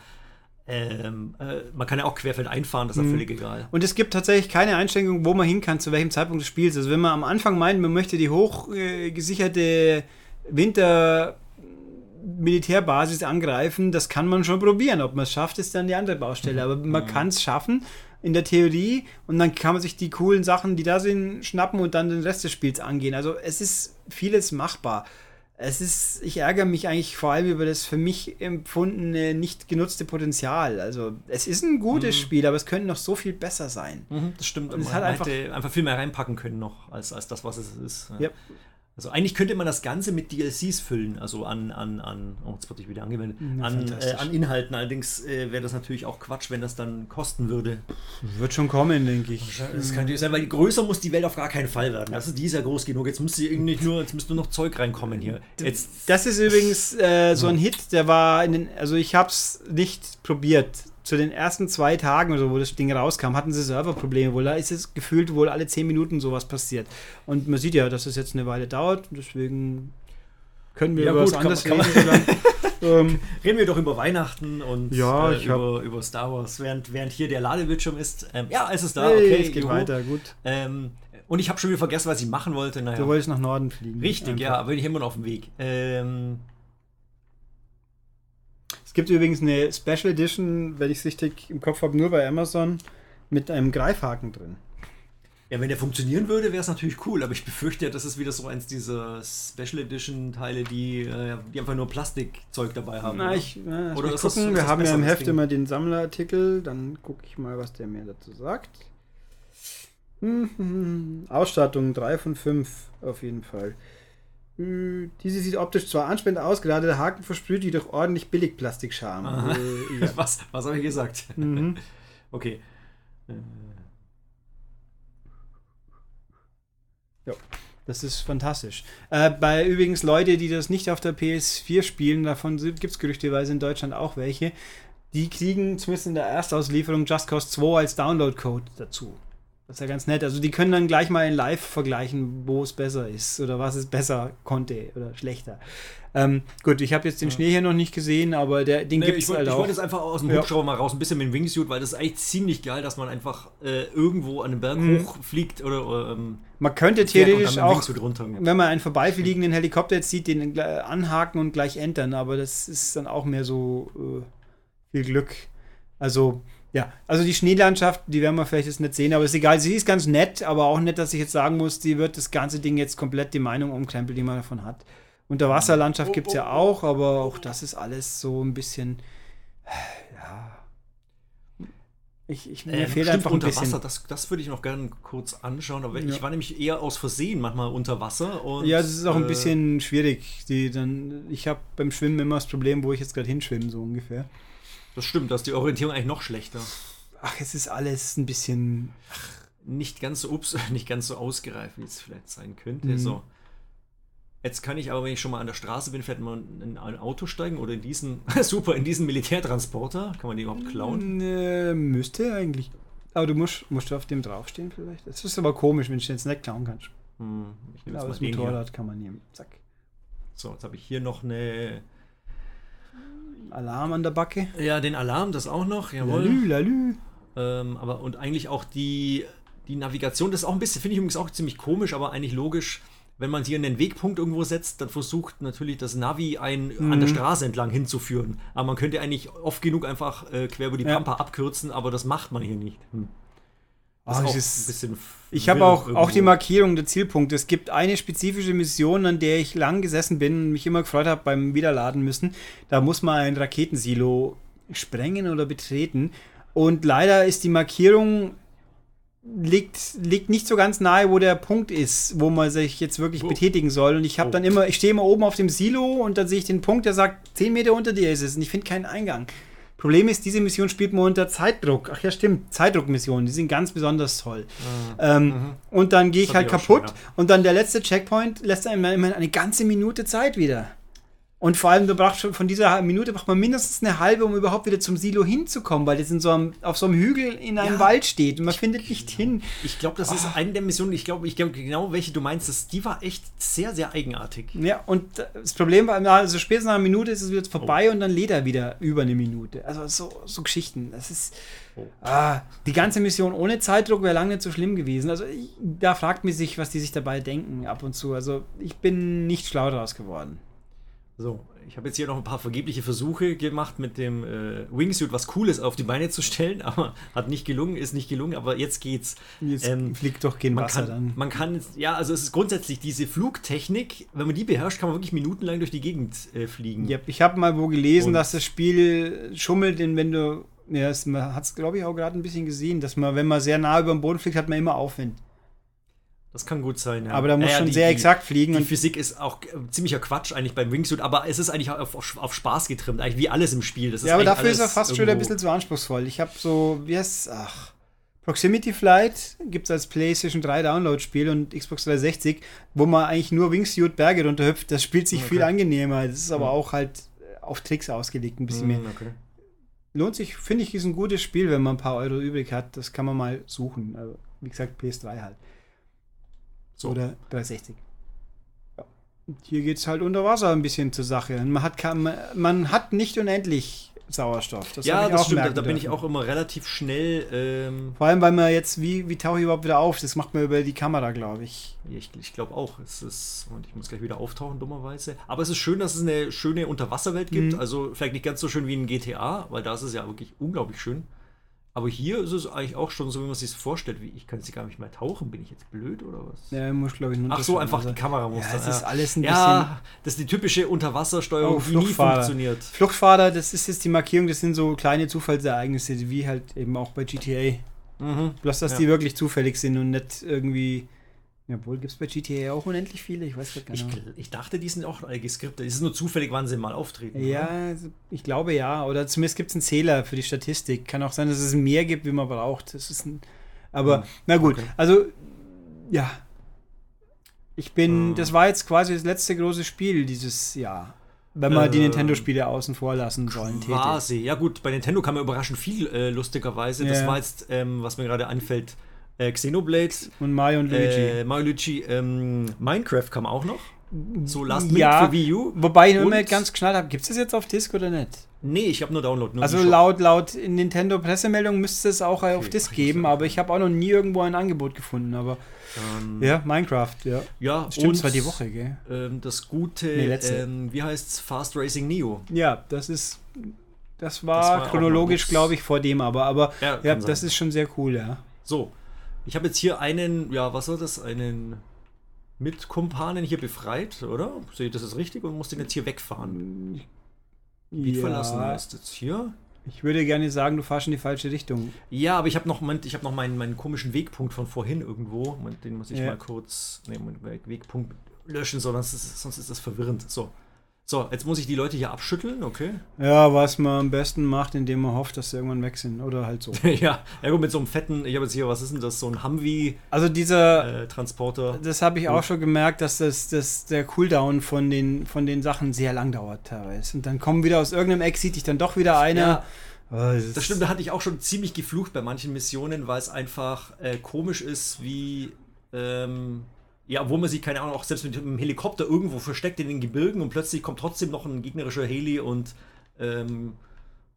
ähm, äh, man kann ja auch querfeld einfahren, das ist mhm. völlig egal.
Und es gibt tatsächlich keine Einschränkung, wo man hin kann, zu welchem Zeitpunkt des Spiels. Also wenn man am Anfang meint, man möchte die hochgesicherte äh, Winter Militärbasis angreifen, das kann man schon probieren. Ob man es schafft, ist dann die andere Baustelle. Aber man mhm. kann es schaffen in der Theorie und dann kann man sich die coolen Sachen, die da sind, schnappen und dann den Rest des Spiels angehen. Also es ist vieles machbar es ist, ich ärgere mich eigentlich vor allem über das für mich empfundene, nicht genutzte Potenzial. Also, es ist ein gutes mhm. Spiel, aber es könnte noch so viel besser sein.
Mhm, das stimmt. Und es hat einfach, einfach viel mehr reinpacken können noch, als, als das, was es ist. Ja. Yep. Also eigentlich könnte man das Ganze mit DLCs füllen, also an, an, an oh, jetzt wurde ich wieder angewendet, ja, an, äh, an Inhalten. Allerdings äh, wäre das natürlich auch Quatsch, wenn das dann kosten würde.
Wird schon kommen, denke ich.
Das kann natürlich sein, weil größer muss die Welt auf gar keinen Fall werden. Die ist ja groß genug. Jetzt müsste irgendwie nur, jetzt müsste nur noch Zeug reinkommen hier. Jetzt.
Das ist übrigens äh, so ein Hit, der war in den, also ich habe es nicht probiert zu den ersten zwei Tagen oder so, wo das Ding rauskam, hatten sie Serverprobleme. Wohl da ist es gefühlt wohl alle zehn Minuten sowas passiert. Und man sieht ja, dass es jetzt eine Weile dauert. Deswegen können wir ja, über gut, was anderes
reden. ähm, reden wir doch über Weihnachten und
ja,
äh, über, über, Star Wars, während, während hier der Ladebildschirm ist. Ähm, ja, es ist da. Hey, okay,
es geht juhu. weiter, gut.
Ähm, und ich habe schon wieder vergessen, was ich machen wollte.
Naja. Du wolltest nach Norden fliegen.
Richtig, einfach. ja, aber bin ich immer noch auf dem Weg. Ähm,
es gibt übrigens eine Special Edition, wenn ich es richtig im Kopf habe, nur bei Amazon mit einem Greifhaken drin.
Ja, wenn der funktionieren würde, wäre es natürlich cool, aber ich befürchte, das ist wieder so eins dieser Special Edition Teile, die, äh, die einfach nur Plastikzeug dabei haben.
Na, ich, na, oder ist gucken, das, wir haben ja im Heft immer den Sammlerartikel, dann gucke ich mal, was der mir dazu sagt. Hm, Ausstattung 3 von 5 auf jeden Fall. Diese sieht optisch zwar ansprechend aus, gerade der Haken versprüht jedoch ordentlich Billigplastikscham.
Äh, ja. Was, was habe ich gesagt? Mhm. okay. Äh.
Ja, das ist fantastisch. Äh, bei übrigens Leute, die das nicht auf der PS4 spielen, davon gibt es gerüchteweise in Deutschland auch welche, die kriegen zumindest in der Erstauslieferung Just Cause 2 als Download-Code dazu. Das ist ja ganz nett. Also die können dann gleich mal in Live vergleichen, wo es besser ist oder was es besser konnte oder schlechter. Ähm, gut, ich habe jetzt den ja. Schnee hier noch nicht gesehen, aber der, den nee, gibt es halt
ich
auch.
Ich wollte jetzt einfach aus dem Hubschrauber ja. mal raus, ein bisschen mit dem Wingsuit, weil das ist eigentlich ziemlich geil, dass man einfach äh, irgendwo an einem Berg mhm. hochfliegt oder, oder ähm,
Man könnte theoretisch auch, wenn man einen vorbeifliegenden Helikopter jetzt sieht, den anhaken und gleich entern, aber das ist dann auch mehr so äh, viel Glück. Also ja, also die Schneelandschaft, die werden wir vielleicht jetzt nicht sehen, aber ist egal. Sie ist ganz nett, aber auch nett, dass ich jetzt sagen muss, die wird das ganze Ding jetzt komplett die Meinung umkrempeln, die man davon hat. Unterwasserlandschaft gibt es ja auch, aber auch das ist alles so ein bisschen. Ja.
Ich, ich, mir äh, fehlt einfach ein unter bisschen. Wasser, das, das würde ich noch gerne kurz anschauen, aber ja. ich war nämlich eher aus Versehen manchmal unter Wasser. Und,
ja, das ist auch äh, ein bisschen schwierig. Die dann, ich habe beim Schwimmen immer das Problem, wo ich jetzt gerade hinschwimme, so ungefähr.
Das stimmt, da ist die Orientierung eigentlich noch schlechter.
Ach, es ist alles ein bisschen.
nicht ganz so, ups, nicht ganz so ausgereift, wie es vielleicht sein könnte. Mhm. So. Jetzt kann ich aber, wenn ich schon mal an der Straße bin, vielleicht mal in ein Auto steigen oder in diesen, super, in diesen Militärtransporter. Kann man die überhaupt klauen?
Ne, müsste eigentlich. Aber du musst, musst du auf dem draufstehen vielleicht. Das ist aber komisch, wenn du den jetzt nicht klauen kannst. Hm, ich nehme aber das Motorrad kann man nehmen. Zack.
So, jetzt habe ich hier noch eine
Alarm an der Backe.
Ja, den Alarm, das auch noch. Jawohl. Lalü, lalü. Ähm, aber und eigentlich auch die, die Navigation, das ist auch ein bisschen, finde ich übrigens auch ziemlich komisch, aber eigentlich logisch wenn man hier einen Wegpunkt irgendwo setzt, dann versucht natürlich das Navi einen mhm. an der mhm. Straße entlang hinzuführen. Aber man könnte eigentlich oft genug einfach äh, quer über die Pampa abkürzen, aber das macht man hier nicht. Hm.
Oh, ist ein bisschen ich habe auch, auch die Markierung der Zielpunkte. Es gibt eine spezifische Mission, an der ich lang gesessen bin und mich immer gefreut habe beim Wiederladen müssen. Da muss man ein Raketensilo sprengen oder betreten. Und leider ist die Markierung liegt, liegt nicht so ganz nahe, wo der Punkt ist, wo man sich jetzt wirklich oh. betätigen soll. Und ich habe oh. dann immer, ich stehe immer oben auf dem Silo und dann sehe ich den Punkt, der sagt, 10 Meter unter dir ist es und ich finde keinen Eingang. Problem ist, diese Mission spielt man unter Zeitdruck. Ach ja, stimmt, Zeitdruckmissionen, die sind ganz besonders toll. Mhm. Ähm, mhm. Und dann gehe ich halt kaputt schon, ja. und dann der letzte Checkpoint lässt einem immer eine ganze Minute Zeit wieder. Und vor allem, du brauchst schon von dieser Minute braucht man mindestens eine halbe, um überhaupt wieder zum Silo hinzukommen, weil das in so einem, auf so einem Hügel in einem ja, Wald steht und man findet nicht hin.
Ich glaube, das oh. ist eine der Missionen, ich glaube, ich glaube genau, welche du meinst, das, die war echt sehr, sehr eigenartig.
Ja, und das Problem war, also spätestens nach einer Minute ist es wieder vorbei oh. und dann lädt er wieder über eine Minute. Also so, so Geschichten. Das ist. Oh. Ah, die ganze Mission ohne Zeitdruck wäre lange nicht so schlimm gewesen. Also ich, da fragt man sich, was die sich dabei denken ab und zu. Also ich bin nicht schlau daraus geworden.
So, ich habe jetzt hier noch ein paar vergebliche Versuche gemacht, mit dem äh, Wingsuit was Cooles auf die Beine zu stellen, aber hat nicht gelungen, ist nicht gelungen, aber jetzt geht's.
Jetzt ähm, fliegt doch kein Wasser
kann,
dann.
Man kann, ja, also es ist grundsätzlich diese Flugtechnik, wenn man die beherrscht, kann man wirklich minutenlang durch die Gegend äh, fliegen.
Ja, ich habe mal wo gelesen, Und dass das Spiel schummelt, denn wenn du, ja, man hat es glaube ich auch gerade ein bisschen gesehen, dass man, wenn man sehr nah über dem Boden fliegt, hat man immer Aufwind.
Das kann gut sein, ja.
Aber da muss naja, schon die, sehr exakt fliegen.
Die Physik ist auch äh, ziemlicher Quatsch eigentlich beim Wingsuit, aber es ist eigentlich auf, auf Spaß getrimmt, eigentlich wie alles im Spiel.
ja, aber dafür ist er fast schon ein bisschen zu anspruchsvoll. Ich habe so, wie heißt ach, Proximity Flight gibt es als PlayStation 3 Download-Spiel und Xbox 360, wo man eigentlich nur Wingsuit Berge runterhüpft. Das spielt sich okay. viel angenehmer. Das ist aber mhm. auch halt auf Tricks ausgelegt, ein bisschen mhm, mehr. Okay. Lohnt sich, finde ich, ist ein gutes Spiel, wenn man ein paar Euro übrig hat. Das kann man mal suchen. Also, wie gesagt, PS3 halt. So. Oder 360. Ja. Hier geht es halt unter Wasser ein bisschen zur Sache. Man hat, man hat nicht unendlich Sauerstoff.
Das ja, das stimmt. Da bin ich auch immer relativ schnell. Ähm
Vor allem, weil man jetzt, wie, wie tauche ich überhaupt wieder auf? Das macht man über die Kamera, glaube ich.
Ich, ich glaube auch. Es ist, und ich muss gleich wieder auftauchen, dummerweise. Aber es ist schön, dass es eine schöne Unterwasserwelt gibt. Mhm. Also vielleicht nicht ganz so schön wie in GTA, weil da ist es ja wirklich unglaublich schön. Aber hier ist es eigentlich auch schon so, wie man sich vorstellt. Wie, ich kann jetzt gar nicht mehr tauchen. Bin ich jetzt blöd oder was?
Ja, muss glaube ich
nur. Ach so, einfach also, die Kamera muss.
Ja, das ist alles
ein ja, das ist die typische Unterwassersteuerung, oh,
die nie funktioniert. Fluchtfahrer, das ist jetzt die Markierung, das sind so kleine Zufallsereignisse, wie halt eben auch bei GTA. Mhm. Bloß, dass ja. die wirklich zufällig sind und nicht irgendwie Jawohl, gibt es bei GTA auch unendlich viele? Ich weiß gar
nicht. Ich, ich, dachte, die sind auch geskriptet. Es ist nur zufällig, wann sie mal auftreten.
Ja, oder? ich glaube ja. Oder zumindest gibt es einen Zähler für die Statistik. Kann auch sein, dass es mehr gibt, wie man braucht. Das ist ein, aber hm. na gut, okay. also ja. Ich bin, hm. das war jetzt quasi das letzte große Spiel dieses Jahr. Wenn man äh, die Nintendo-Spiele außen vor lassen sollen.
Quasi. Ja gut, bei Nintendo kam ja überraschend viel, äh, lustigerweise. Das war jetzt, ähm, was mir gerade anfällt, äh, Xenoblade.
Und Mario und Luigi.
Äh, Mario Luigi. Ähm, Minecraft kam auch noch.
So Last Minute ja, für Wii U. Wobei ich immer ganz geschnallt habe, gibt es das jetzt auf Disk oder nicht?
Nee, ich habe nur Download. Nur
also laut, laut Nintendo Pressemeldung müsste es auch okay, auf Disk geben, aber ich habe auch noch nie irgendwo ein Angebot gefunden. Aber ähm, ja, Minecraft, ja.
Ja,
Stimmt, und, zwar die Woche, gell?
Ähm, das gute, nee, ähm, wie heißt's, Fast Racing Neo.
Ja, das ist, das war, das war chronologisch, glaube ich, vor dem, aber, aber ja, ja das ist schon sehr cool, ja.
So, ich habe jetzt hier einen, ja, was war das? Einen Mitkumpanen hier befreit, oder? Sehe ich das jetzt richtig und muss den jetzt hier wegfahren?
Gebiet ja. verlassen heißt jetzt hier. Ich würde gerne sagen, du fahrst in die falsche Richtung.
Ja, aber ich habe noch, ich hab noch meinen, meinen komischen Wegpunkt von vorhin irgendwo. Den muss ich ja. mal kurz, nee, Moment, Wegpunkt löschen, sonst ist, sonst ist das verwirrend. So. So, jetzt muss ich die Leute hier abschütteln, okay?
Ja, was man am besten macht, indem man hofft, dass sie irgendwann weg sind. Oder halt so.
ja, ja gut, mit so einem fetten, ich habe jetzt hier, was ist denn das, so ein Humvee
Also dieser
äh, Transporter.
Das habe ich auch schon gemerkt, dass das, das der Cooldown von den, von den Sachen sehr lang dauert teilweise. Und dann kommen wieder aus irgendeinem Eck, sieht dich dann doch wieder einer.
Ja,
Oh, das
das stimmt, da hatte ich auch schon ziemlich geflucht bei manchen Missionen, weil es einfach äh, komisch ist, wie. Ähm, ja, wo man sich, keine Ahnung, auch selbst mit dem Helikopter irgendwo versteckt in den Gebirgen und plötzlich kommt trotzdem noch ein gegnerischer Heli und ähm,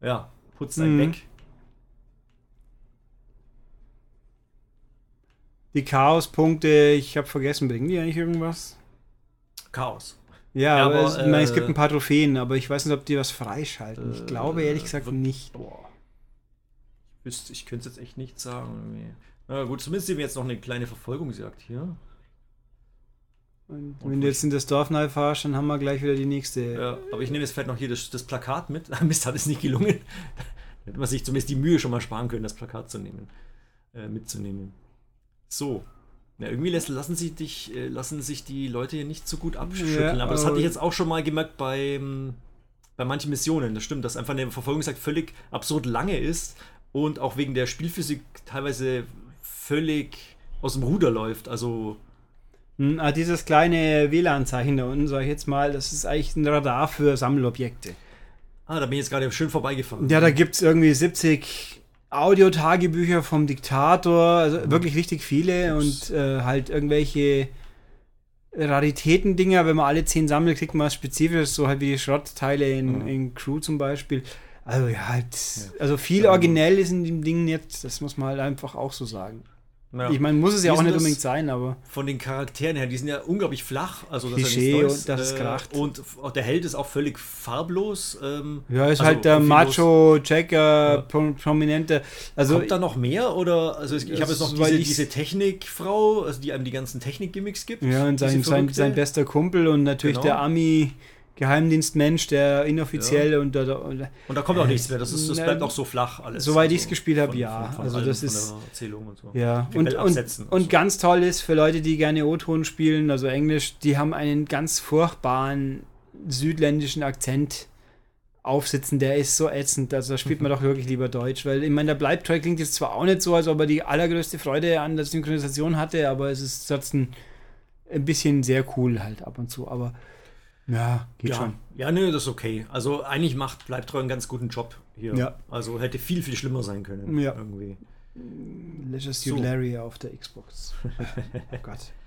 ja, putzt einen
Mhm.
weg.
Die Chaospunkte, ich habe vergessen, bringen die eigentlich irgendwas?
Chaos.
Ja,
Ja,
aber,
aber,
es, ich meine, es
äh,
gibt ein paar Trophäen, aber ich weiß nicht, ob die was freischalten. ich
Äh,
glaube ehrlich gesagt nicht.
Boah. Ich, wüsste, ich könnte es jetzt echt nicht sagen. Na gut, zumindest sehen wir jetzt noch eine kleine Verfolgungsjagd hier.
Und wenn du jetzt in das Dorf neu fahrst, dann haben wir gleich wieder die nächste.
Ja, aber ich nehme jetzt vielleicht noch hier das, das Plakat mit. Mist, hat es nicht gelungen. Da hätte man sich zumindest die Mühe schon mal sparen können, das Plakat zu nehmen, äh, mitzunehmen. So. Ja, irgendwie lässt, lassen, sich dich, äh, lassen sich die Leute hier nicht so gut abschütteln.
Ja,
aber das hatte ich jetzt auch schon mal gemerkt bei, bei manchen Missionen. Das stimmt, dass einfach eine Verfolgungsjagd völlig absurd lange ist und auch wegen der Spielphysik teilweise völlig aus dem Ruder läuft. Also,
dieses kleine WLAN-Zeichen da unten, sag ich jetzt mal, das ist eigentlich ein Radar für Sammelobjekte.
ah, da bin ich jetzt gerade schön vorbeigefahren.
Ja, da gibt es irgendwie 70 Audiotagebücher vom Diktator, also wirklich richtig viele
Ups.
und äh, halt irgendwelche Raritäten-Dinger. Wenn man alle 10 sammelt, kriegt man was Spezifisches, so halt wie die Schrottteile in,
Mhm.
in Crew zum Beispiel. Also ja, halt, also viel
Ja.
originell ist in dem Ding nicht, das muss man halt einfach auch so sagen.
Ja.
Ich meine, muss es ja auch nicht unbedingt sein, aber
von den Charakteren her, die sind ja unglaublich flach. Also das
Klischee
ist
und das ist
äh,
kracht.
Und auch der Held ist auch völlig farblos. Ähm,
ja, ist
also
halt der. Macho, Checker,
Ja.
Pro Prominente. Also
Kommt da noch mehr? Oder also ich, habe jetzt noch diese, diese Technikfrau, also die einem die ganzen Technikgimmicks gibt.
Ja, und sein, sein, sein bester Kumpel und natürlich
Genau.
der Ami-Geheimdienstmensch, der inoffiziell und, und, und
Und da kommt auch nichts mehr. Das, ist, das bleibt auch so flach alles.
soweit
Also
ich's gespielt habe, ja.
Von, von
Also
allem,
das ist-
Erzählung und so.
ja, und, und,
absetzen
und
so.
ganz toll ist für Leute, die gerne O-Ton spielen, also Englisch, die haben einen ganz furchtbaren südländischen Akzent aufsitzen, der ist so ätzend, also da spielt man doch wirklich lieber Deutsch, weil ich meine, der Bleibtreu klingt jetzt zwar auch nicht so, als ob er die allergrößte Freude an der Synchronisation hatte, aber es ist trotzdem ein bisschen sehr cool halt ab und zu, aber ja, geht
ja.
schon.
ja, nee, das ist okay. Also eigentlich macht Bleibtreu einen ganz guten Job hier.
Ja.
Also hätte viel, viel schlimmer sein können.
Ja.
Irgendwie.
Leisure
So.
Suit Larry auf der Xbox. oh Gott.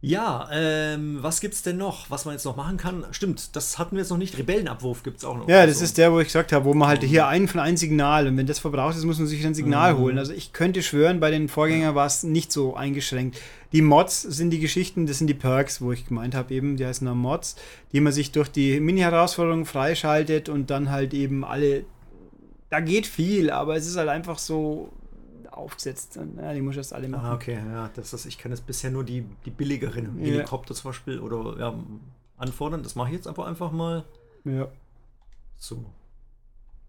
Ja, ähm, was gibt's denn noch, was man jetzt noch machen kann? Stimmt, das hatten wir jetzt noch nicht. Rebellenabwurf gibt's auch noch.
Ja, das
Also,
ist der, wo ich gesagt habe, wo man halt hier ein von ein Signal und wenn das verbraucht ist, muss man sich ein Signal
Mhm.
holen. Also ich könnte schwören, bei den Vorgängern war es nicht so eingeschränkt. Die Mods sind die Geschichten, das sind die Perks, wo ich gemeint habe, eben, die heißen dann Mods, die man sich durch die Mini-Herausforderungen freischaltet und dann halt eben alle. Da geht viel, aber es ist halt einfach so aufgesetzt. Und, Ja, die muss ich erst alle machen.
Ah, okay, ja, das ist, ich kann jetzt bisher nur die, die billigeren
Ja.
Helikopter zum Beispiel oder ja, anfordern. Das mache ich jetzt aber einfach mal
Ja.
so.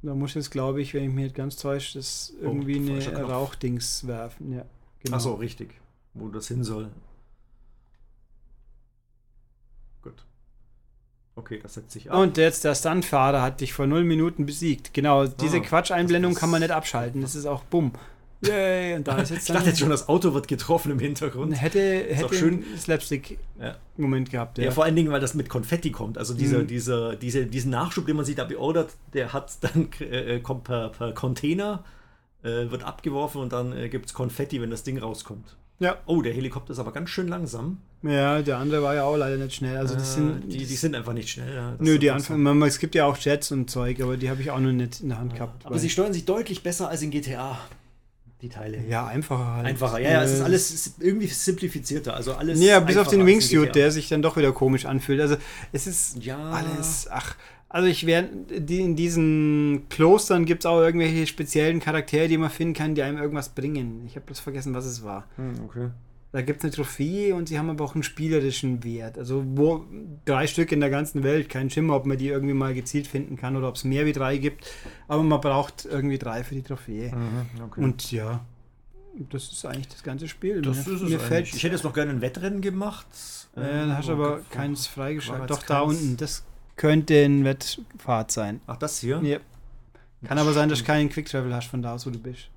Da muss jetzt, glaube ich, wenn ich mich nicht ganz täusche, das irgendwie
Oh, falscher
eine. Rauchdings werfen. Ja, genau.
Ach so, richtig. Wo das hin soll. Gut. Okay, das setzt sich ab.
Und jetzt der Stuntfahrer hat dich vor null Minuten besiegt. Genau, diese
Ah,
Quatscheinblendung
das
kann man nicht abschalten. Das ist auch bumm. Yay, und da ist jetzt
ich dachte jetzt schon, das Auto wird getroffen im Hintergrund.
hätte, hätte
auch schön.
Slapstick-Moment
Ja.
gehabt.
Ja.
Ja.
vor allen Dingen, weil das mit Konfetti kommt. Also dieser,
Mhm.
dieser, diese, diesen Nachschub, den man sich da beordert, der hat dann äh, kommt per, per Container, äh, wird abgeworfen und dann äh, gibt es Konfetti, wenn das Ding rauskommt.
ja.
Oh, der Helikopter ist aber ganz schön langsam.
ja, der andere war ja auch leider nicht schnell. Also das
Äh,
sind,
die, die sind einfach nicht schnell. ja.
Nö, die. Anfang, man- es gibt ja auch Jets und Zeug, aber die habe ich auch noch nicht in der Hand gehabt.
Aber sie steuern sich deutlich besser als in GTA. Die Teile.
ja, einfacher halt.
Einfacher. Ja, ja, es ist
Äh,
alles irgendwie simplifizierter. Also alles.
Ja, bis auf den Wingsuit, der sich dann doch wieder komisch anfühlt. Also es ist
Ja.
alles, ach, also ich werde, die, in diesen Klostern gibt es auch irgendwelche speziellen Charaktere, die man finden kann, die einem irgendwas bringen. Ich habe bloß vergessen, was es war.
Hm, okay.
Da gibt es eine Trophäe und sie haben aber auch einen spielerischen Wert. Also wo drei Stück in der ganzen Welt, kein Schimmer, ob man die irgendwie mal gezielt finden kann oder ob es mehr wie drei gibt. Aber man braucht irgendwie drei für die Trophäe.
Mhm, okay.
Und ja, das ist eigentlich das ganze Spiel.
das
Mir-
ist es
mir
eigentlich. Ich hätte jetzt noch gerne ein Wettrennen gemacht.
Äh, da hast du
wo-
aber keins freigeschaltet. Doch, da unten, das könnte ein Wettfahrt sein.
Ach, das hier?
Ja. Kann aber sein, dass du keinen Quick Travel hast von da aus, wo du bist.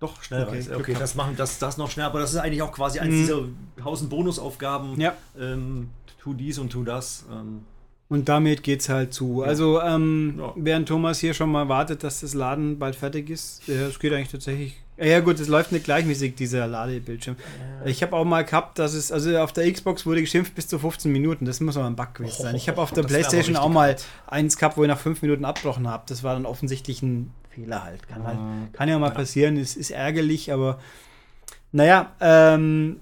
Doch. Doch, schnell okay, Okay, okay das machen das, das noch schnell, aber das ist eigentlich auch quasi eins mhm. dieser tausend Bonusaufgaben.
Ja.
Ähm, tu dies und tu das. Ähm.
Und damit geht's halt zu. Ja. Also, ähm, ja. während Thomas hier schon mal wartet, dass das Laden bald fertig ist, es geht eigentlich tatsächlich. Ja, gut, es läuft nicht gleichmäßig, dieser Ladebildschirm. Ja. Ich habe auch mal gehabt, dass es, also auf der Xbox wurde geschimpft bis zu 15 Minuten. Das muss aber ein Bug gewesen sein. Ich habe auf der Playstation auch mal eins gehabt, wo ich nach 5 Minuten abgebrochen habe. Das war dann offensichtlich ein Fehler halt. Kann, halt, kann ja mal passieren, ist, ist ärgerlich, aber naja, ähm,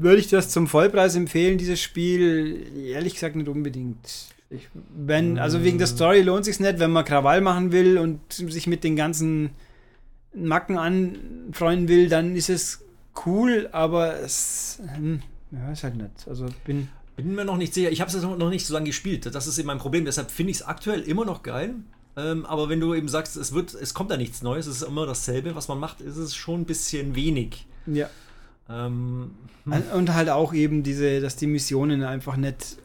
würde ich das zum Vollpreis empfehlen, dieses Spiel? Ehrlich gesagt nicht unbedingt. Ich, wenn, also wegen der Story lohnt sich nicht, wenn man Krawall machen will und sich mit den ganzen Macken anfreunden will, dann ist es cool, aber es hm, ja, ist halt nicht. Also bin
bin mir noch nicht sicher. Ich habe es noch nicht so lange gespielt. Das ist eben mein Problem. Deshalb finde ich es aktuell immer noch geil. Ähm, aber wenn du eben sagst, es wird, es kommt da nichts Neues, es ist immer dasselbe, was man macht, ist es schon ein bisschen wenig.
Ja.
Ähm,
hm. Und halt auch eben diese, dass die Missionen einfach nicht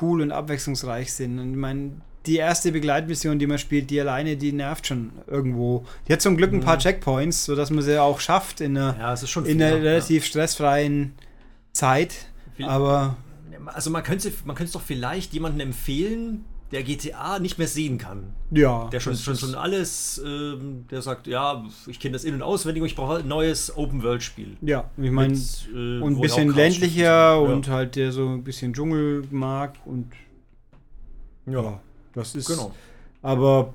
cool und abwechslungsreich sind. Und ich meine, die erste Begleitmission, die man spielt, die alleine, die nervt schon irgendwo. Die hat zum Glück ein paar mhm. Checkpoints, sodass man sie auch schafft in einer,
ja,
in einer relativ ja. stressfreien Zeit. Aber
also man könnte man könnte es doch vielleicht jemandem empfehlen, der GTA nicht mehr sehen kann.
Ja.
Der schon, schon, schon alles, ähm, der sagt, ja, ich kenne das in- und auswendig und ich brauche halt ein neues Open-World-Spiel.
Ja, ich meine, äh, und ein bisschen ländlicher und ja. halt der so ein bisschen Dschungel mag und ja, das ist.
Genau.
Aber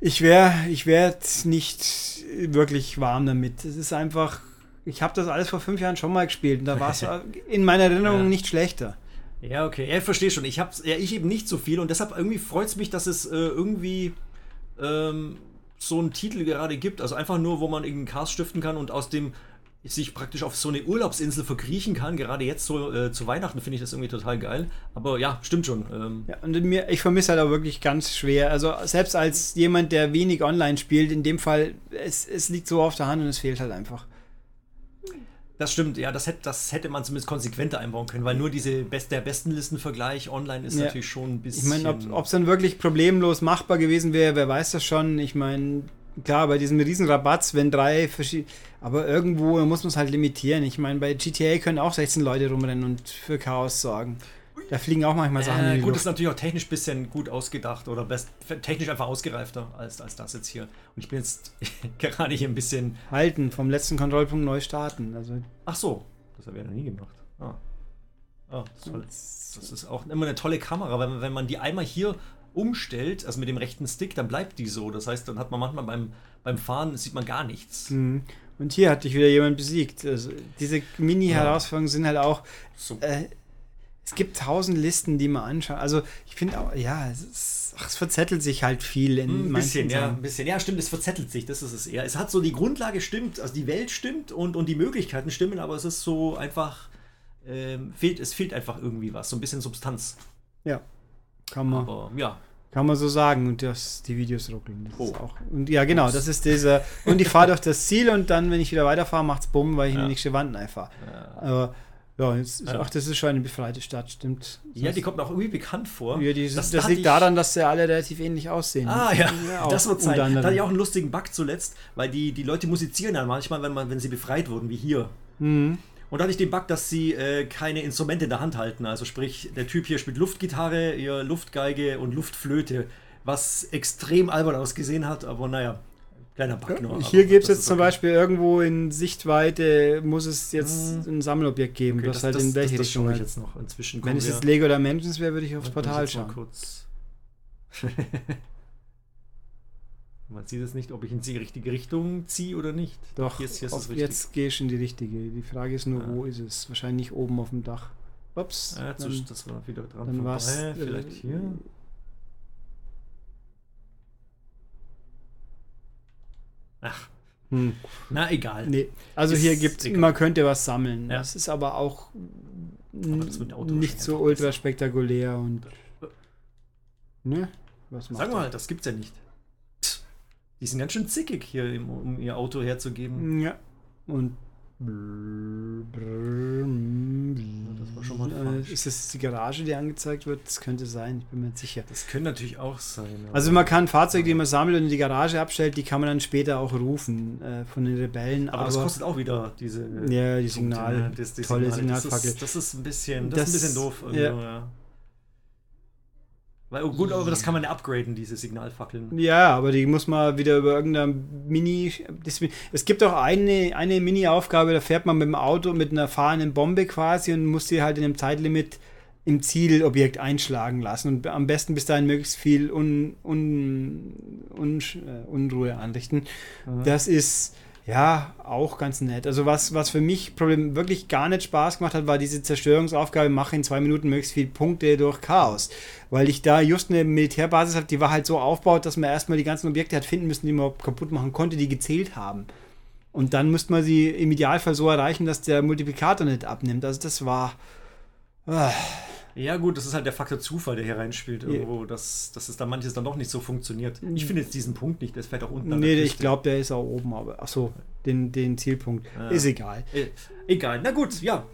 ich wäre ich werd nicht wirklich warm damit. Es ist einfach, ich habe das alles vor fünf Jahren schon mal gespielt und da war es in meiner Erinnerung ja. nicht schlechter.
Ja, okay. Ja, verstehe schon. Ich hab's, ja, ich eben nicht so viel und deshalb irgendwie freut es mich, dass es äh, irgendwie ähm, so einen Titel gerade gibt. Also einfach nur, wo man irgendeinen Cast stiften kann und aus dem sich praktisch auf so eine Urlaubsinsel verkriechen kann. Gerade jetzt so äh, zu Weihnachten finde ich das irgendwie total geil. Aber ja, stimmt schon. Ähm.
Ja, und mir, ich vermisse halt auch wirklich ganz schwer. Also selbst als jemand, der wenig online spielt, in dem Fall, es, es liegt so auf der Hand und es fehlt halt einfach.
Das stimmt, ja, das hätte, das hätte man zumindest konsequenter einbauen können, weil nur diese Best, der Bestenlistenvergleich online ist ja. natürlich schon ein bisschen.
Ich meine, ob es dann wirklich problemlos machbar gewesen wäre, wer weiß das schon. Ich meine, klar, bei diesem riesen Rabatz, wenn drei verschiedene. Aber irgendwo muss man es halt limitieren. Ich meine, bei GTA können auch 16 Leute rumrennen und für Chaos sorgen. Da fliegen auch manchmal Sachen
äh, in die Gut, Luft. ist natürlich auch technisch ein bisschen gut ausgedacht oder best, technisch einfach ausgereifter als, als das jetzt hier. Und ich bin jetzt gerade hier ein bisschen.
Halten, vom letzten Kontrollpunkt neu starten. Also
Ach so, das habe ich ja noch nie gemacht. Ah. Ah, das, das ist auch immer eine tolle Kamera, wenn, wenn man die einmal hier umstellt, also mit dem rechten Stick, dann bleibt die so. Das heißt, dann hat man manchmal beim, beim Fahren sieht man gar nichts.
Mhm. Und hier hat dich wieder jemand besiegt. Also diese Mini-Herausforderungen ja. sind halt auch. So. Äh, es gibt tausend Listen, die man anschaut. Also ich finde auch, ja, es, ist, ach, es, verzettelt sich halt viel in
ein bisschen, ja, ein bisschen. Ja, stimmt, es verzettelt sich, das ist es eher. Es hat so die Grundlage stimmt, also die Welt stimmt und, und die Möglichkeiten stimmen, aber es ist so einfach, ähm, fehlt, es fehlt einfach irgendwie was, so ein bisschen Substanz.
Ja, kann man.
Aber, ja.
Kann man so sagen und das, die Videos ruckeln. oh. auch, und ja, genau, das ist dieser. Und ich fahre durch das Ziel und dann, wenn ich wieder weiterfahre, macht es Bumm, weil ich ja. in die nächste Wand einfahre. Ja. Aber ja, jetzt, ja. ach, das ist schon eine befreite Stadt, stimmt.
Ja, die kommt mir auch irgendwie bekannt vor.
Ja, die, das, das liegt daran, dass sie alle relativ ähnlich aussehen.
Ah, ja, ja das wird sein. Da hatte ich auch einen lustigen Bug zuletzt, weil die, die Leute musizieren ja manchmal, wenn, man, wenn sie befreit wurden, wie hier.
Mhm.
Und da hatte ich den Bug, dass sie äh, keine Instrumente in der Hand halten. Also sprich, der Typ hier spielt Luftgitarre, ihr Luftgeige und Luftflöte, was extrem albern ausgesehen hat, aber naja. Kleiner Bug
nur. Hier gibt es jetzt zum okay. Beispiel irgendwo in Sichtweite, muss es jetzt hm. ein Sammelobjekt geben. Okay, das, halt das, in welche
das,
Richtung.
Das, das jetzt noch. Inzwischen
Wenn es jetzt Lego oder Dimensions wäre, würde ich aufs Portal schauen. Kurz.
Man sieht es nicht, ob ich in die richtige Richtung ziehe oder nicht.
Doch, hier ist, hier ist jetzt gehe ich in die richtige. Die Frage ist nur, ja. wo ist es? Wahrscheinlich oben auf dem Dach.
Ups. Ja, dann, das war wieder dran
dann
vorbei. Vielleicht hier. Ach. Hm. Na egal.
Nee. Also ist hier gibt es, man könnte was sammeln. Ja. Das ist aber auch aber nicht so ultra spektakulär und. Ne?
Was Sag mal, das gibt's ja nicht. Die sind ganz schön zickig hier, um ihr Auto herzugeben.
Ja. Und Das war schon mal äh, Ist das die Garage, die angezeigt wird? Das könnte sein, ich bin mir nicht sicher.
Das könnte natürlich auch sein.
Also man kann Fahrzeuge, die man sammelt und in die Garage abstellt, die kann man dann später auch rufen äh, von den Rebellen.
Aber, aber, das kostet auch wieder diese
ja, die Signal, Punkte, ne?
das, die tolle Signalfackel. Das, das, ist ein bisschen, das, das ist ein bisschen doof. Ja. ja. Weil, oh gut, aber das kann man ja upgraden, diese Signalfackeln.
Ja, aber die muss man wieder über irgendeine Mini. Es gibt auch eine, eine Mini-Aufgabe, da fährt man mit dem Auto mit einer fahrenden Bombe quasi und muss sie halt in einem Zeitlimit im Zielobjekt einschlagen lassen und am besten bis dahin möglichst viel Un, Un, Un, äh, Unruhe anrichten. Mhm. Das ist ja, auch ganz nett. Also was, was für mich Problem wirklich gar nicht Spaß gemacht hat, war diese Zerstörungsaufgabe, mache in zwei Minuten möglichst viele Punkte durch Chaos. Weil ich da just eine Militärbasis habe, die war halt so aufgebaut, dass man erstmal die ganzen Objekte hat finden müssen, die man kaputt machen konnte, die gezählt haben. Und dann müsste man sie im Idealfall so erreichen, dass der Multiplikator nicht abnimmt. Also das war...
Ah. Ja, gut, das ist halt der Faktor Zufall, der hier reinspielt, irgendwo, dass, dass es da manches dann doch nicht so funktioniert. Ich finde jetzt diesen Punkt nicht, der ist vielleicht auch unten.
Nee, ich glaube, der ist auch oben, aber achso, den, den Zielpunkt. Ja. Ist egal.
E egal, na gut, ja.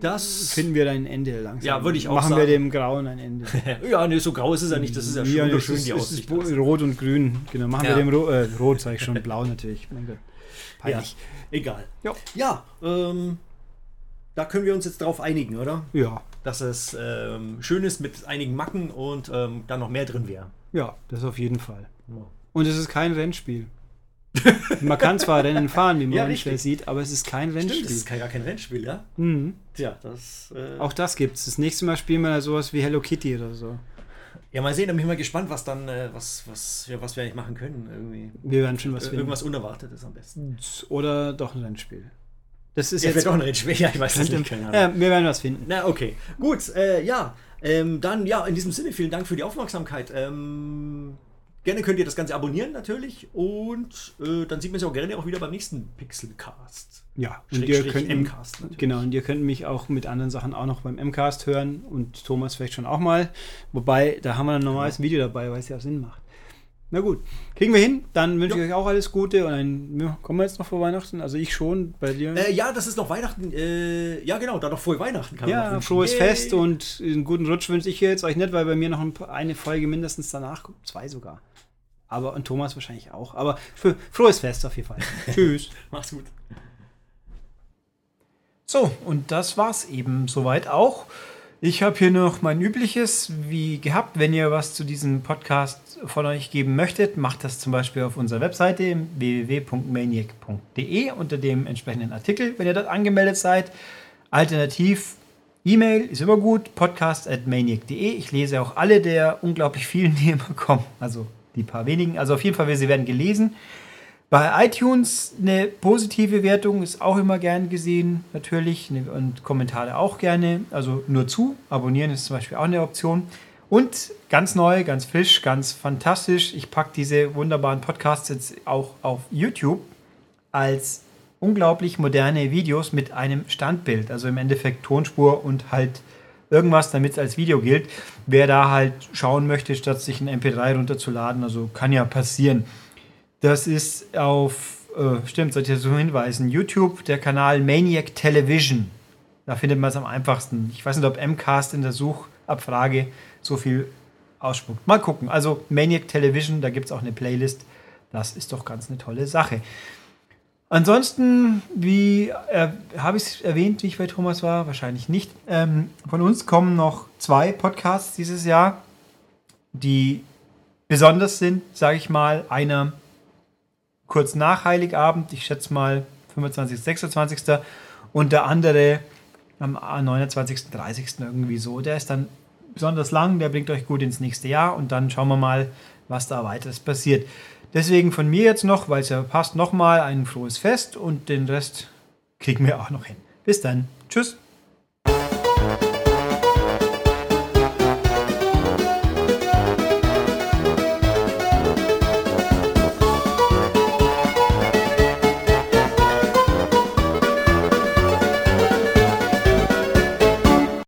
Das finden wir ein Ende langsam.
Ja, würde ich auch
Machen sagen. wir dem Grauen ein Ende.
ja, nee, so grau ist es ja nicht. Das ist ja, ja schön, die Aussicht.
Ist rot und grün. Genau, machen ja. wir dem Ro äh, Rot, sage ich schon, blau natürlich. Mein Gott.
Peinlich. Ja, egal. Ja, ja ähm, da können wir uns jetzt drauf einigen, oder?
Ja.
Dass es ähm, schön ist mit einigen Macken und ähm, da noch mehr drin wäre.
Ja, das auf jeden Fall. Ja. Und es ist kein Rennspiel. man kann zwar Rennen fahren, wie man ja, schnell sieht, aber es ist kein Rennspiel. Stimmt,
es ist gar kein Rennspiel, ja?
Mhm.
Tja, das.
Äh Auch das gibt's. Das nächste Mal spielen wir sowas wie Hello Kitty oder so.
Ja, mal sehen, da bin ich mal gespannt, was dann, äh, was, was, ja, was wir eigentlich machen können. Irgendwie.
Wir werden schon was
finden. Irgendwas Unerwartetes am besten.
Oder doch ein Rennspiel.
Das ist ja, jetzt doch ein Rennspiel. Ja, ich weiß
das nicht. Ja, wir werden was finden.
Na, okay. Gut, äh, ja. Ähm, dann, ja, in diesem Sinne, vielen Dank für die Aufmerksamkeit. Ähm, gerne könnt ihr das Ganze abonnieren, natürlich. Und äh, dann sieht man sich auch gerne auch wieder beim nächsten Pixelcast.
Ja, und ihr könnt Mcast natürlich. Genau, und ihr könnt mich auch mit anderen Sachen auch noch beim Mcast hören und Thomas vielleicht schon auch mal. Wobei, da haben wir ein normales genau. Video dabei, weil es ja Sinn macht. Na gut, kriegen wir hin. Dann wünsche ich euch auch alles Gute und ein, ja, kommen wir jetzt noch vor Weihnachten? Also ich schon, bei dir?
Äh, ja, das ist noch Weihnachten. Äh, ja, genau, da noch frohe Weihnachten
kann ja, man frohes Yay. Fest und einen guten Rutsch wünsche ich jetzt euch nicht, weil bei mir noch eine Folge mindestens danach kommt. Zwei sogar. Aber und Thomas wahrscheinlich auch. Aber für, frohes Fest auf jeden Fall. Tschüss.
Mach's gut.
So, und das war's eben soweit auch. Ich habe hier noch mein übliches, wie gehabt. Wenn ihr was zu diesem Podcast von euch geben möchtet, macht das zum Beispiel auf unserer Webseite www.maniac.de unter dem entsprechenden Artikel, wenn ihr dort angemeldet seid. Alternativ E-Mail ist immer gut, podcast.maniac.de. Ich lese auch alle der unglaublich vielen, die immer kommen, also die paar wenigen. Also auf jeden Fall, sie werden gelesen. Bei iTunes eine positive Wertung ist auch immer gern gesehen, natürlich. Ne, und Kommentare auch gerne. Also nur zu. Abonnieren ist zum Beispiel auch eine Option. Und ganz neu, ganz frisch, ganz fantastisch. Ich packe diese wunderbaren Podcasts jetzt auch auf YouTube als unglaublich moderne Videos mit einem Standbild. Also im Endeffekt Tonspur und halt irgendwas, damit es als Video gilt. Wer da halt schauen möchte, statt sich ein MP3 runterzuladen, also kann ja passieren. Das ist auf, äh, stimmt, sollte ich so hinweisen, YouTube, der Kanal Maniac Television. Da findet man es am einfachsten. Ich weiß nicht, ob Mcast in der Suchabfrage so viel ausspuckt. Mal gucken. Also Maniac Television, da gibt es auch eine Playlist. Das ist doch ganz eine tolle Sache. Ansonsten, wie äh, habe ich es erwähnt, wie ich bei Thomas war? Wahrscheinlich nicht. Ähm, von uns kommen noch zwei Podcasts dieses Jahr, die besonders sind, sage ich mal. Einer kurz nach Heiligabend, ich schätze mal 25., 26. Und der andere am 29., 30. irgendwie so. Der ist dann besonders lang, der bringt euch gut ins nächste Jahr und dann schauen wir mal, was da weiteres passiert. Deswegen von mir jetzt noch, weil es ja passt, nochmal ein frohes Fest und den Rest kriegen wir auch noch hin. Bis dann. Tschüss.